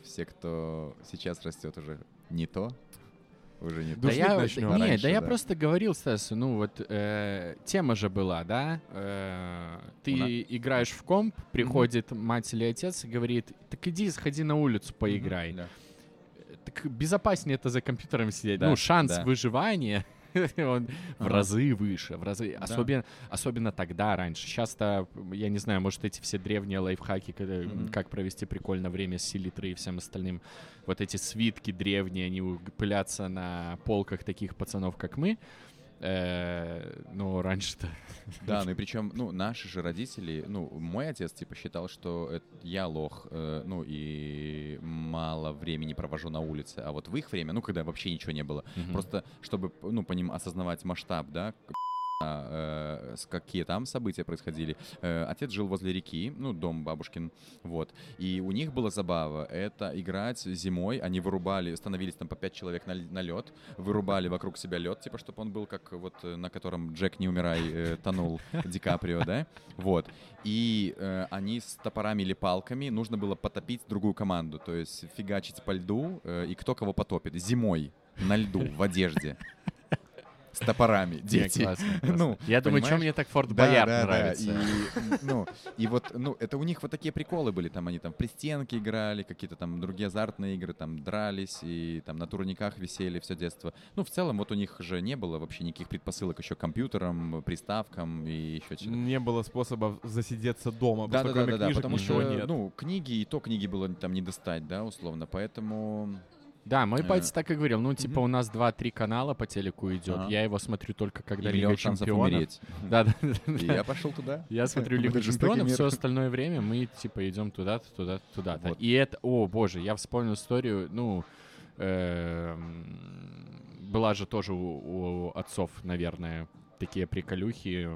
B: все, кто сейчас растет, уже не то, уже не.
C: Да я,
A: начнём.
C: да, не,
B: Раньше,
C: да я
B: да.
C: просто говорил, Стас, ну вот э, тема же была, да? Э, ты
B: У на-
C: играешь в комп, приходит мать или отец и говорит, так иди, сходи на улицу, поиграй.
B: Да.
C: Так безопаснее это за компьютером сидеть.
B: Да,
C: ну, шанс
B: да.
C: выживания <laughs> он в разы выше, в разы. Особенно, особенно тогда, раньше. Сейчас-то, я не знаю, может, эти все древние лайфхаки, как провести прикольно время с селитрой и всем остальным. Вот эти свитки древние, они пылятся на полках таких пацанов, как мы. Ну, раньше-то... <laughs>
B: Да, ну и причем, ну, наши же родители, ну, мой отец, типа, считал, что я лох, э, ну, и мало времени провожу на улице, а вот в их время, ну, когда вообще ничего не было, просто чтобы, ну, по ним осознавать масштаб, да, какие там события происходили. Э, Отец жил возле реки, ну, дом бабушкин, вот. И у них была забава, это играть зимой, они вырубали, становились там по пять человек на, на лед, вырубали вокруг себя лед, типа, чтобы он был как вот э, на котором Джек не умирай э, тонул Ди Каприо, да, вот. И э, они с топорами или палками нужно было потопить другую команду, то есть фигачить по льду э, и кто кого потопит зимой на льду в одежде с топорами, дети.
C: классно, классно. <laughs>
B: Ну,
C: Я думаю, что
B: понимаешь?
C: мне так Форт Боярд
B: да, да,
C: нравится.
B: И, ну, и вот, ну, это у них вот такие приколы были, там они там в пристенки играли, какие-то там другие азартные игры, там дрались и там на турниках висели все детство. Ну, в целом, вот у них же не было вообще никаких предпосылок еще к компьютерам, приставкам и еще чего-то.
A: Не было способов засидеться дома,
B: Да, да, да,
A: кроме
B: да, да,
A: книжек
B: потому
A: ничего
B: что,
A: нет.
B: ну, книги, и то книги было там не достать, да, условно, поэтому...
C: Да, мой
B: Э,
C: батя так и говорил. Ну, типа, у нас 2-три канала по телеку идет. Я его смотрю только когда Лига Чемпионов. Да,
B: я пошел туда.
C: Я смотрю Лигу Чемпионов, все остальное время мы, типа, идем туда-то, туда-то, туда-то. И это, о, боже, я вспомнил историю, ну, эм, была же тоже у, отцов, наверное, такие приколюхи.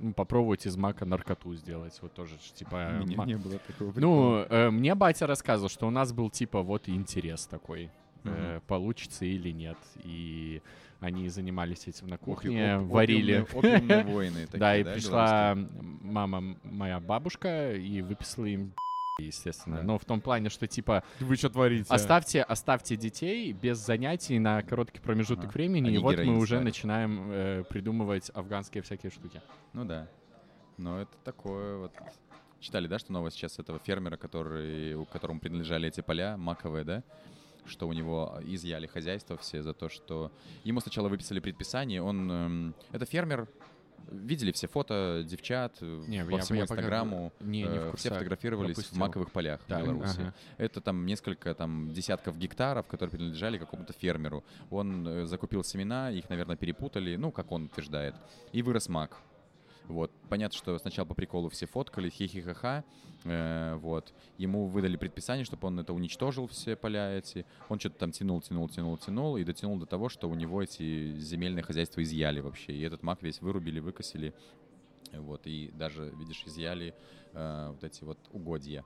C: Ну, попробовать из мака наркоту сделать. Вот тоже, типа...
B: Меня
C: ма-
B: не было такого прикола.
C: Ну, э, мне батя рассказывал, что у нас был, типа, вот интерес такой.
B: Мгм.
C: получится или нет. И они занимались этим на кухне,
B: оп-
C: варили.
B: опиумные- <laughs> опиумные войны такие,
C: Да, и
B: белорусские?
C: пришла мама, моя бабушка, и выписала им <laughs> естественно.
B: Да.
C: Но в том плане, что типа
A: Вы что творите?
C: оставьте, оставьте детей без занятий на короткий промежуток
B: Ага.
C: времени,
B: Они
C: и вот мы уже
B: сварят.
C: начинаем э, придумывать афганские всякие штуки.
B: Ну да. Но это такое вот. Читали, да, что новость сейчас этого фермера, который, у которому принадлежали эти поля маковые, да? Что у него изъяли хозяйство все за то, что ему сначала выписали предписание. Он, эм, это фермер. Видели все фото девчат э,
C: Не,
B: по
C: я-
B: всему
C: я пока-
B: инстаграму.
C: Не, не
B: э,
C: в
B: все
C: курсах.
B: фотографировались в
C: Пропустил.
B: маковых полях
C: Так,
B: в Беларуси.
C: ага.
B: Это там несколько там десятков гектаров, которые принадлежали какому-то фермеру. Он э, закупил семена, их, наверное, перепутали, ну, как он утверждает, и вырос мак. Вот. Понятно, что сначала по приколу все фоткали, хихихаха. Э, вот. Ему выдали предписание, чтобы он это уничтожил, все поля эти. Он что-то там тянул, тянул, тянул, тянул, и дотянул до того, что у него эти земельные хозяйства изъяли вообще. И этот мак весь вырубили, выкосили. Вот. И даже, видишь, изъяли э, вот эти вот угодья.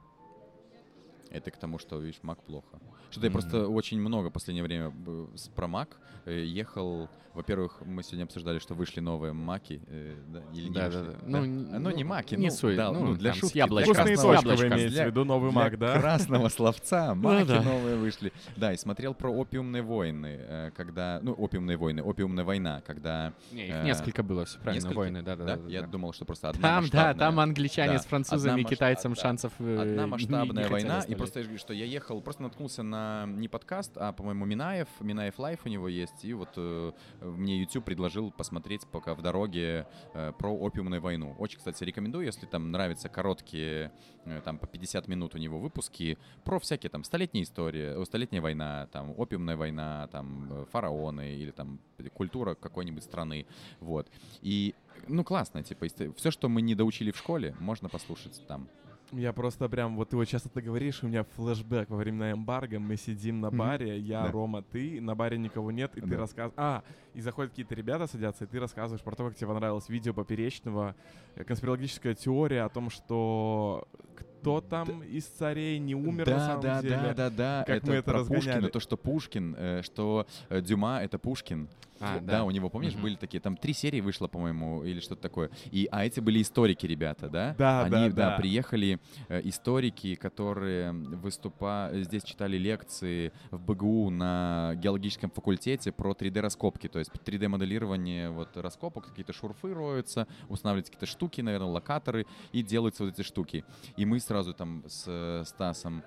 B: Это к тому, что, видишь, мак плохо. Что-то я
C: Мгм.
B: просто очень много в последнее время б- с- про мак э, ехал. Во-первых, мы сегодня обсуждали, что вышли новые маки. э, да, или не
C: Да,
B: вышли?
C: да, да. Ну,
B: ну, не
C: ну,
B: маки,
C: не
B: ну,
C: суть,
B: да,
C: ну,
B: ну, для
C: с
B: шутки, для
A: Вкусные
C: с
B: красного-
A: точки вы имеете в
B: для-
A: виду, новый
B: для
A: маг, да?
B: красного словца <laughs> маки
C: да.
B: новые вышли. Да, и смотрел про опиумные войны, э, когда... Ну, опиумные войны, опиумная война, когда...
C: Не, их
B: Э,
C: несколько было, все правильно,
B: несколько?
C: войны, да, да, да.
B: Я
C: да.
B: думал, что просто одна
C: Там, да, там англичане
B: Да,
C: с французами,
B: масштаб-
C: китайцам
B: да.
C: шансов э,
B: Одна <laughs> масштабная война, и просто я говорю, что я ехал, просто наткнулся на не подкаст, а, по-моему, Минаев, Минаев Live у него есть, и вот э, мне YouTube предложил посмотреть пока в дороге э, про опиумную войну. Очень, кстати, рекомендую, если там нравятся короткие, э, там по 50 минут у него выпуски про всякие там столетние истории, э, столетняя война, там опиумная война, там э, фараоны или там культура какой-нибудь страны, вот. И ну классно, типа, все, что мы не доучили в школе, можно послушать там.
A: Я просто прям, вот ты вот часто ты говоришь, у меня флешбэк во время эмбарго, мы сидим на баре, я,
B: Да.
A: Рома, ты, на баре никого нет, и ты
B: Да.
A: рассказываешь... А, и заходят какие-то ребята, садятся, и ты рассказываешь про то, как тебе понравилось видео Поперечного, э, конспирологическая теория о том, что кто там из царей не умер на
B: да,
A: самом
B: да,
A: деле.
B: да, да, да.
A: как мы это
B: про
A: разгоняли.
B: Пушкина, то, что Пушкин, э, что э, Дюма — это Пушкин.
C: А,
B: да.
C: да.
B: у него, помнишь,
C: Мгм.
B: были такие, там три серии вышло, по-моему, или что-то такое. И, а эти были историки, ребята, да?
A: Да,
B: Они,
A: да, да.
B: приехали э, историки, которые выступа... здесь читали лекции в БГУ на геологическом факультете про 3D-раскопки, то есть 3D-моделирование вот раскопок, какие-то шурфы роются, устанавливаются какие-то штуки, наверное, локаторы, и делаются вот эти штуки. И мы сразу там с э, Стасом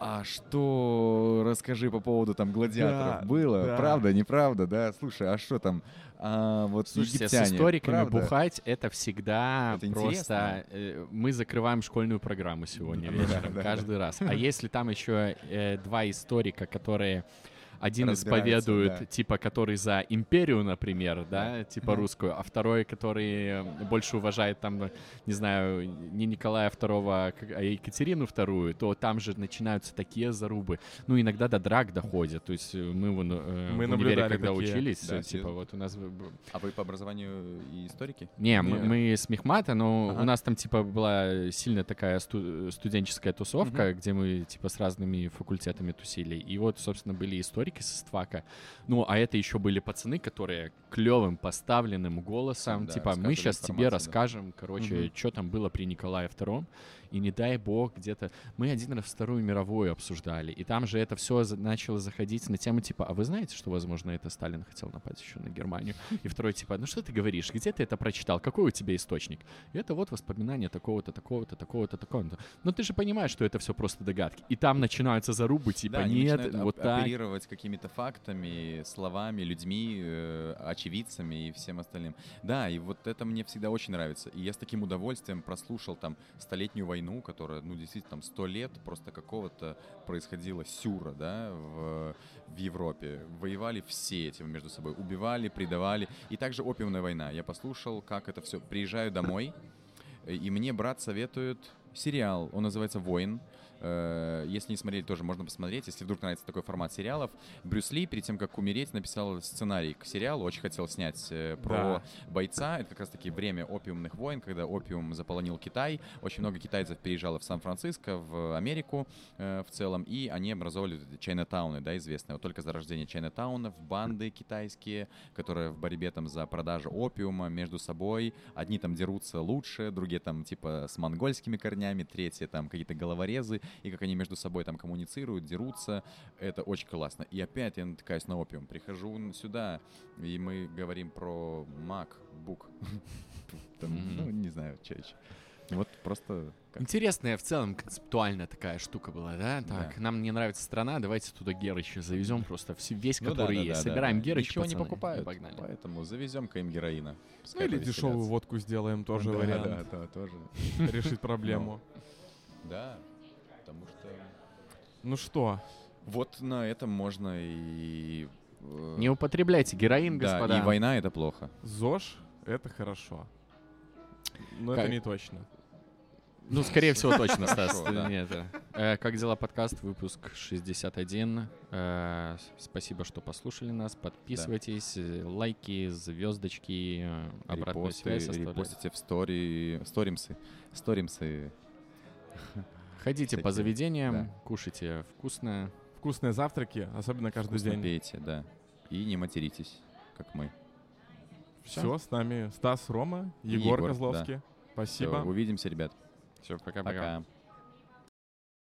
B: а что, расскажи по поводу там гладиаторов.
A: Да,
B: Было?
A: да.
B: Правда, неправда, да? Слушай, а что там? А, вот
C: Слушайте,
B: египтяне,
C: с историками
B: правда?
C: бухать это всегда
B: Это
C: просто... э, мы закрываем школьную программу сегодня
B: Да,
C: вечером,
B: да,
C: каждый раз. А если там еще э, два историка, которые... Один исповедует,
B: да.
C: типа, который за империю, например, да,
B: Да.
C: типа русскую, а второй, который э, больше уважает, там, не знаю, не Николая II, как- а Екатерину II, то там же начинаются такие зарубы. Ну, иногда до драк доходит. То есть э, мы, вон, э,
A: Мы
C: в универе,
A: наблюдали
C: когда
A: такие.
C: учились,
B: Да,
C: э, типа,
B: те-
C: вот у нас
B: А вы по образованию и историки?
C: не, мы, мы с Мехмата, но
B: Ага.
C: у нас там, типа, была сильно такая сту- студенческая тусовка, где мы, типа, с разными факультетами тусили. И вот, собственно, были историки со ствака. Ну, а это еще были пацаны, которые клевым поставленным голосом,
B: Да,
C: типа, мы сейчас тебе
B: да.
C: расскажем, короче,
A: Мгм.
C: что там было при Николае II. И не дай бог, где-то... Мы один раз Вторую мировую обсуждали, и там же это все начало заходить на тему, типа, а вы знаете, что, возможно, это Сталин хотел напасть еще на Германию? И второй, типа, ну что ты говоришь, где ты это прочитал, какой у тебя источник? И это вот воспоминания такого-то, такого-то, такого-то, такого-то. Но ты же понимаешь, что это все просто догадки. И там начинаются зарубы, типа,
B: Да,
C: нет, вот так.
B: оперировать какими-то фактами, словами, людьми, э, очевидцами и всем остальным. Да, и вот это мне всегда очень нравится. И я с таким удовольствием прослушал там столетнюю войну, которая, ну, действительно, там сто лет просто какого-то происходило сюра, да, в, в Европе. Воевали все этим между собой, убивали, предавали. И также опиумная война. Я послушал, как это все. Приезжаю домой, и мне брат советует сериал. Он называется «Воин». Э, Если не смотрели, тоже можно посмотреть. Если вдруг нравится такой формат сериалов. Брюс Ли, перед тем, как умереть, написал сценарий к сериалу. Очень хотел снять э, про
A: Да.
B: бойца. Это как раз-таки время опиумных войн, когда опиум заполонил Китай. Очень много китайцев переезжало в Сан-Франциско, в Америку э, в целом. И они эти Чайнатауны, да, известные. Вот только зарождение Чайнатаунов, банды китайские, которые в борьбе там за продажу опиума между собой. Одни там дерутся лучше, другие там типа с монгольскими корнями, третьи там какие-то головорезы, и как они между собой там коммуницируют, дерутся. Это очень классно. И опять я натыкаюсь на опиум. Прихожу сюда, и мы говорим про MacBook. <laughs> Там. Ну, не знаю, что еще. Вот просто... как-
C: Интересная в целом концептуальная такая штука была, да? Так,
B: Да.
C: нам не нравится страна, давайте туда Герыча завезем просто все, весь,
B: Ну да,
C: который
B: да,
C: есть.
B: да, да,
C: Собираем
B: да.
C: Герыч,
B: Ничего не
C: пацаны, и
B: покупают,
C: погнали.
B: поэтому завезем-ка им героина.
A: Ну или дешевую водку сделаем, тоже
B: Да,
A: вариант.
B: Да, да, тоже.
A: Решить проблему.
B: Да, потому что...
A: Ну что,
B: Вот на этом можно и... э,
C: Не употребляйте героин,
B: да,
C: господа.
B: и война — это плохо.
A: ЗОЖ — это хорошо. Но
C: Как-
A: это не точно.
C: Ну, скорее всего, точно, Стас.
B: Хорошо,
C: ты
B: да.
C: не это. Э, Как дела подкаст? Выпуск 61. Э, Спасибо, что послушали нас. Подписывайтесь, лайки, звездочки, обратную связь
B: репостите в стори... Сторимсы. Сторимсы.
C: Ходите по
B: всякие,
C: заведениям,
B: да.
C: кушайте вкусно.
A: Вкусные завтраки, особенно каждый
B: Вкусно
A: день.
B: пейте, да. И не материтесь, как мы.
A: Все, с нами Стас Рома, Егор,
B: Егор,
A: Козловский.
B: Всё,
A: Спасибо.
B: увидимся, ребят.
C: Все, пока-пока.
B: Пока.